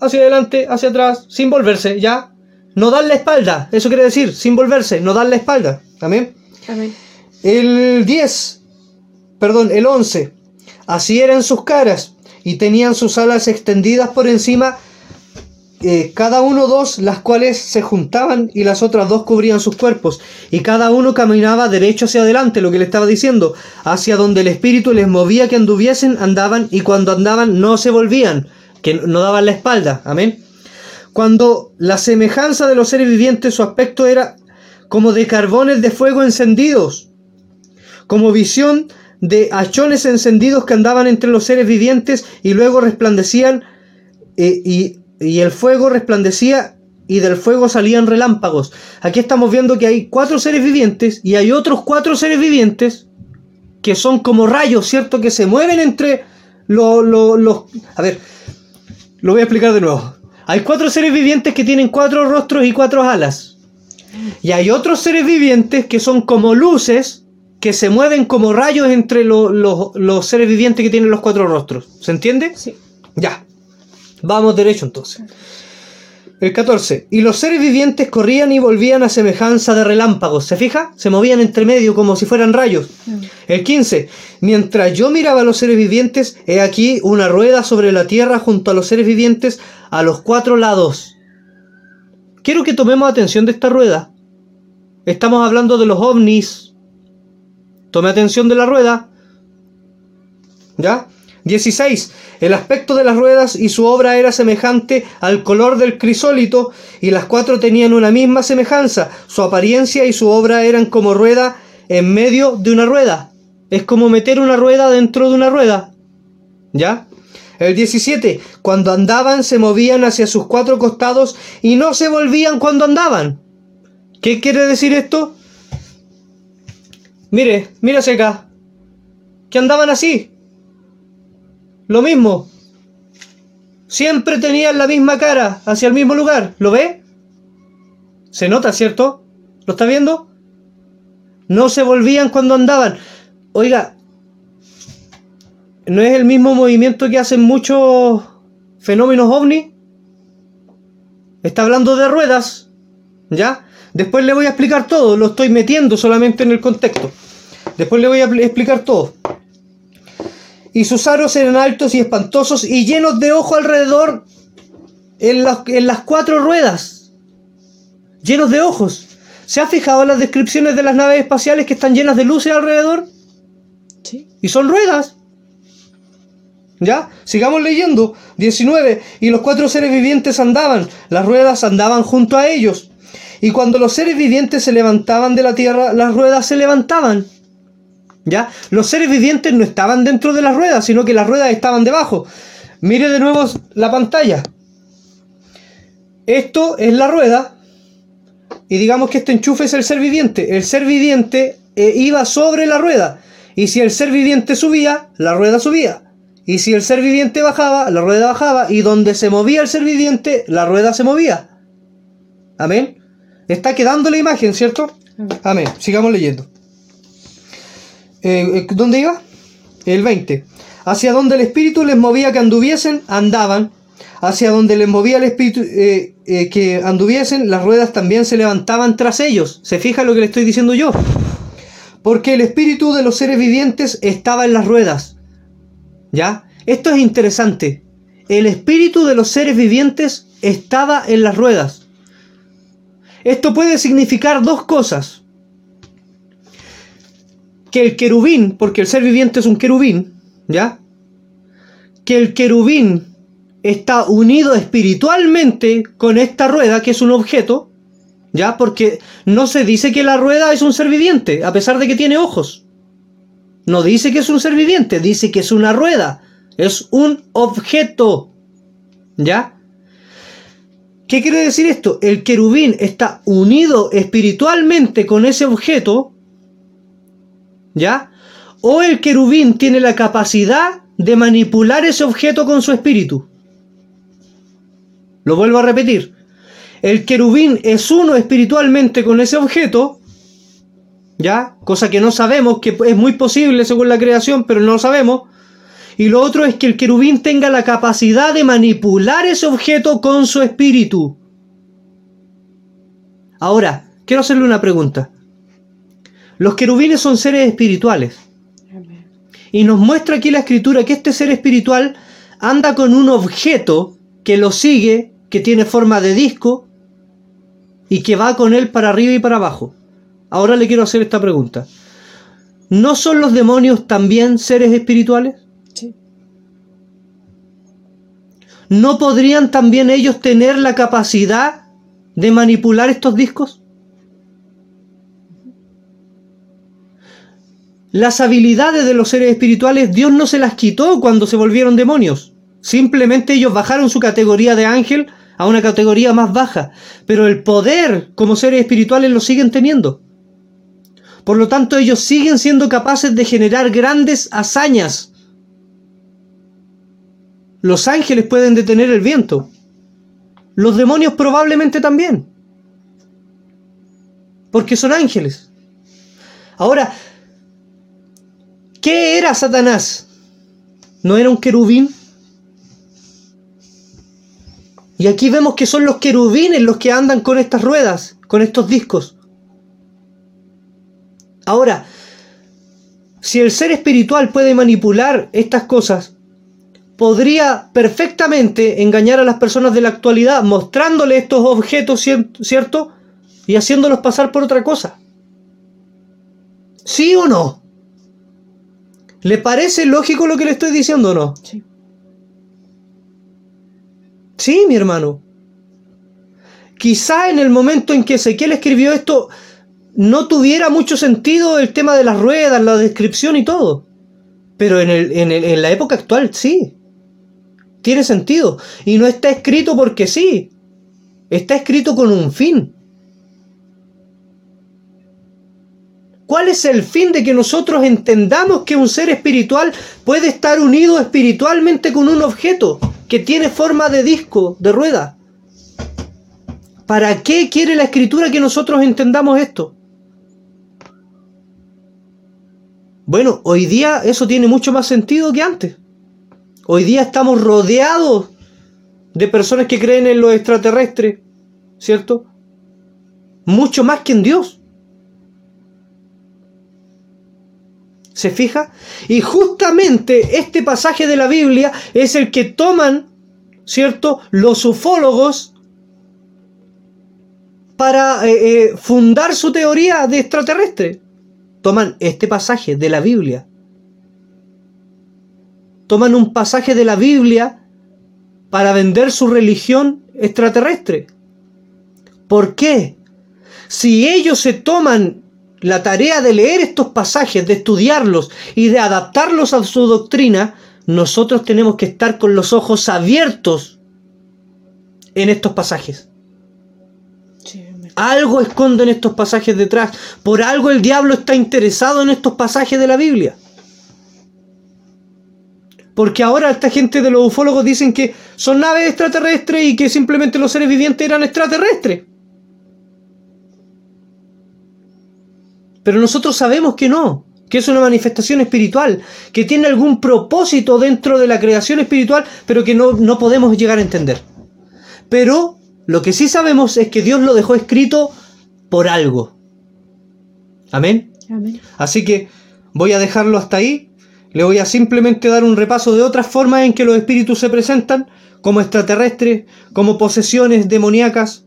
hacia adelante, hacia atrás, sin volverse, ¿ya? No dar la espalda, eso quiere decir, sin volverse, no dar la espalda. Amén. Amén. El 10, perdón, el 11. Así eran sus caras y tenían sus alas extendidas por encima, eh, cada uno dos, las cuales se juntaban y las otras dos cubrían sus cuerpos. Y cada uno caminaba derecho hacia adelante, lo que le estaba diciendo, hacia donde el Espíritu les movía que anduviesen, andaban y cuando andaban no se volvían, que no daban la espalda. Amén. Cuando la semejanza de los seres vivientes, su aspecto era como de carbones de fuego encendidos, como visión de hachones encendidos que andaban entre los seres vivientes y luego resplandecían eh, y, el fuego resplandecía y del fuego salían relámpagos. Aquí estamos viendo que hay cuatro seres vivientes y hay otros cuatro seres vivientes que son como rayos, ¿cierto? Que se mueven entre los... los a ver, lo voy a explicar de nuevo. Hay cuatro seres vivientes que tienen cuatro rostros y cuatro alas. Y hay otros seres vivientes que son como luces que se mueven como rayos entre lo- lo- los seres vivientes que tienen los cuatro rostros. ¿Se entiende? Sí. Ya. Vamos derecho entonces. El 14. Y los seres vivientes corrían y volvían a semejanza de relámpagos. ¿Se fija? Se movían entre medio como si fueran rayos. El 15. Mientras yo miraba a los seres vivientes, he aquí una rueda sobre la tierra junto a los seres vivientes a los cuatro lados. Quiero que tomemos atención de esta rueda. Estamos hablando de los ovnis. Tome atención de la rueda. ¿Ya? 16. El aspecto de las ruedas y su obra era semejante al color del crisólito, y las cuatro tenían una misma semejanza. Su apariencia y su obra eran como rueda en medio de una rueda. Es como meter una rueda dentro de una rueda. ¿Ya? El 17. Cuando andaban se movían hacia sus cuatro costados y no se volvían cuando andaban. ¿Qué quiere decir esto? Mire, mírase acá. Que andaban así. Lo mismo. Siempre tenían la misma cara hacia el mismo lugar. ¿Lo ve? Se nota, ¿cierto? ¿Lo está viendo? No se volvían cuando andaban. Oiga, ¿no es el mismo movimiento que hacen muchos fenómenos ovni? Está hablando de ruedas. ¿Ya? Después le voy a explicar todo. Lo estoy metiendo solamente en el contexto. Después le voy a pl- explicar todo. Y sus aros eran altos y espantosos y llenos de ojo alrededor en las, en las cuatro ruedas. Llenos de ojos. ¿Se ha fijado en las descripciones de las naves espaciales que están llenas de luces alrededor? Sí. Y son ruedas. ¿Ya? Sigamos leyendo. 19. Y los cuatro seres vivientes andaban. Las ruedas andaban junto a ellos. Y cuando los seres vivientes se levantaban de la tierra, las ruedas se levantaban. ¿Ya? Los seres vivientes no estaban dentro de las ruedas, sino que las ruedas estaban debajo. Mire de nuevo la pantalla. Esto es la rueda. Y digamos que este enchufe es el ser viviente. El ser viviente eh, iba sobre la rueda. Y si el ser viviente subía, la rueda subía. Y si el ser viviente bajaba, la rueda bajaba. Y donde se movía el ser viviente, la rueda se movía. Amén. Está quedando la imagen, ¿cierto? Amén. Sigamos leyendo. Eh, eh, ¿Dónde iba? El 20. Hacia donde el Espíritu les movía que anduviesen, andaban. Hacia donde les movía el Espíritu eh, eh, que anduviesen, las ruedas también se levantaban tras ellos. ¿Se fija lo que le estoy diciendo yo? Porque el Espíritu de los seres vivientes estaba en las ruedas. ¿Ya? Esto es interesante. El Espíritu de los seres vivientes estaba en las ruedas. Esto puede significar dos cosas que el querubín, porque el ser viviente es un querubín, ¿ya? Que el querubín está unido espiritualmente con esta rueda, que es un objeto, ¿ya? Porque no se dice que la rueda es un ser viviente, a pesar de que tiene ojos. No dice que es un ser viviente, dice que es una rueda, es un objeto, ¿ya? ¿Qué quiere decir esto? El querubín está unido espiritualmente con ese objeto, ¿Ya? O el querubín tiene la capacidad de manipular ese objeto con su espíritu. Lo vuelvo a repetir. El querubín es uno espiritualmente con ese objeto, ¿ya? Cosa que no sabemos, que es muy posible según la creación, pero no lo sabemos. Y lo otro es que el querubín tenga la capacidad de manipular ese objeto con su espíritu. Ahora, quiero hacerle una pregunta. Los querubines son seres espirituales. Y nos muestra aquí la escritura que este ser espiritual anda con un objeto que lo sigue, que tiene forma de disco y que va con él para arriba y para abajo. Ahora le quiero hacer esta pregunta. ¿No son los demonios también seres espirituales? Sí. ¿No podrían también ellos tener la capacidad de manipular estos discos? Las habilidades de los seres espirituales Dios no se las quitó cuando se volvieron demonios. Simplemente ellos bajaron su categoría de ángel a una categoría más baja. Pero el poder como seres espirituales lo siguen teniendo. Por lo tanto, ellos siguen siendo capaces de generar grandes hazañas. Los ángeles pueden detener el viento. Los demonios probablemente también. Porque son ángeles. Ahora, ¿qué era Satanás? ¿No era un querubín? Y aquí vemos que son los querubines los que andan con estas ruedas, con estos discos. Ahora, si el ser espiritual puede manipular estas cosas, podría perfectamente engañar a las personas de la actualidad mostrándole estos objetos, cier- ¿cierto? Y haciéndolos pasar por otra cosa. ¿Sí o no? ¿Le parece lógico lo que le estoy diciendo o no? Sí. Sí, mi hermano. Quizá en el momento en que Ezequiel escribió esto no tuviera mucho sentido el tema de las ruedas, la descripción y todo. Pero en, el- en el- en la época actual sí. Tiene sentido. Y no está escrito porque sí. Está escrito con un fin. ¿Cuál es el fin de que nosotros entendamos que un ser espiritual puede estar unido espiritualmente con un objeto que tiene forma de disco, de rueda? ¿Para qué quiere la escritura que nosotros entendamos esto? Bueno, hoy día eso tiene mucho más sentido que antes. Hoy día estamos rodeados de personas que creen en los extraterrestres, ¿cierto? Mucho más que en Dios. ¿Se fija? Y justamente este pasaje de la Biblia es el que toman, ¿cierto? Los ufólogos para eh, eh, fundar su teoría de extraterrestre. Toman este pasaje de la Biblia. Toman un pasaje de la Biblia para vender su religión extraterrestre. ¿Por qué? Si ellos se toman la tarea de leer estos pasajes, de estudiarlos y de adaptarlos a su doctrina, nosotros tenemos que estar con los ojos abiertos en estos pasajes. Algo esconden estos pasajes detrás. Por algo el diablo está interesado en estos pasajes de la Biblia. Porque ahora esta gente de los ufólogos dicen que son naves extraterrestres y que simplemente los seres vivientes eran extraterrestres. Pero nosotros sabemos que no, que es una manifestación espiritual, que tiene algún propósito dentro de la creación espiritual, pero que no, no podemos llegar a entender. Pero lo que sí sabemos es que Dios lo dejó escrito por algo. Amén. Amén. Así que voy a dejarlo hasta ahí. Le voy a simplemente dar un repaso de otras formas en que los espíritus se presentan, como extraterrestres, como posesiones demoníacas,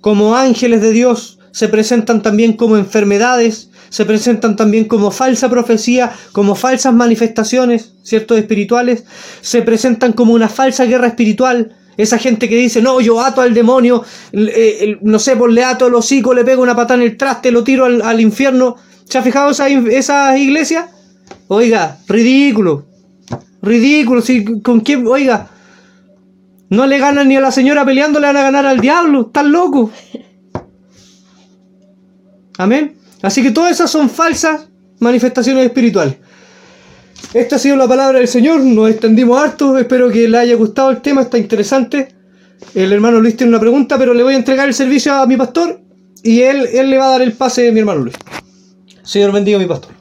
como ángeles de Dios, se presentan también como enfermedades, se presentan también como falsa profecía, como falsas manifestaciones, ¿cierto? Espirituales, se presentan como una falsa guerra espiritual. Esa gente que dice, no, yo ato al demonio, eh, no sé, pues le ato el hocico, le pego una patada en el traste, lo tiro al, infierno. ¿Se ha fijado esa, esas iglesias? Oiga, ridículo. Ridículo. Si, ¿Con quién? Oiga, no le ganan ni a la señora peleando, le van a ganar al diablo. Están locos. Amén. Así que todas esas son falsas manifestaciones espirituales. Esta ha sido la palabra del Señor. Nos extendimos harto. Espero que le haya gustado el tema. Está interesante. El hermano Luis tiene una pregunta, pero le voy a entregar el servicio a mi pastor y él, él le va a dar el pase a mi hermano Luis. Señor bendiga mi pastor.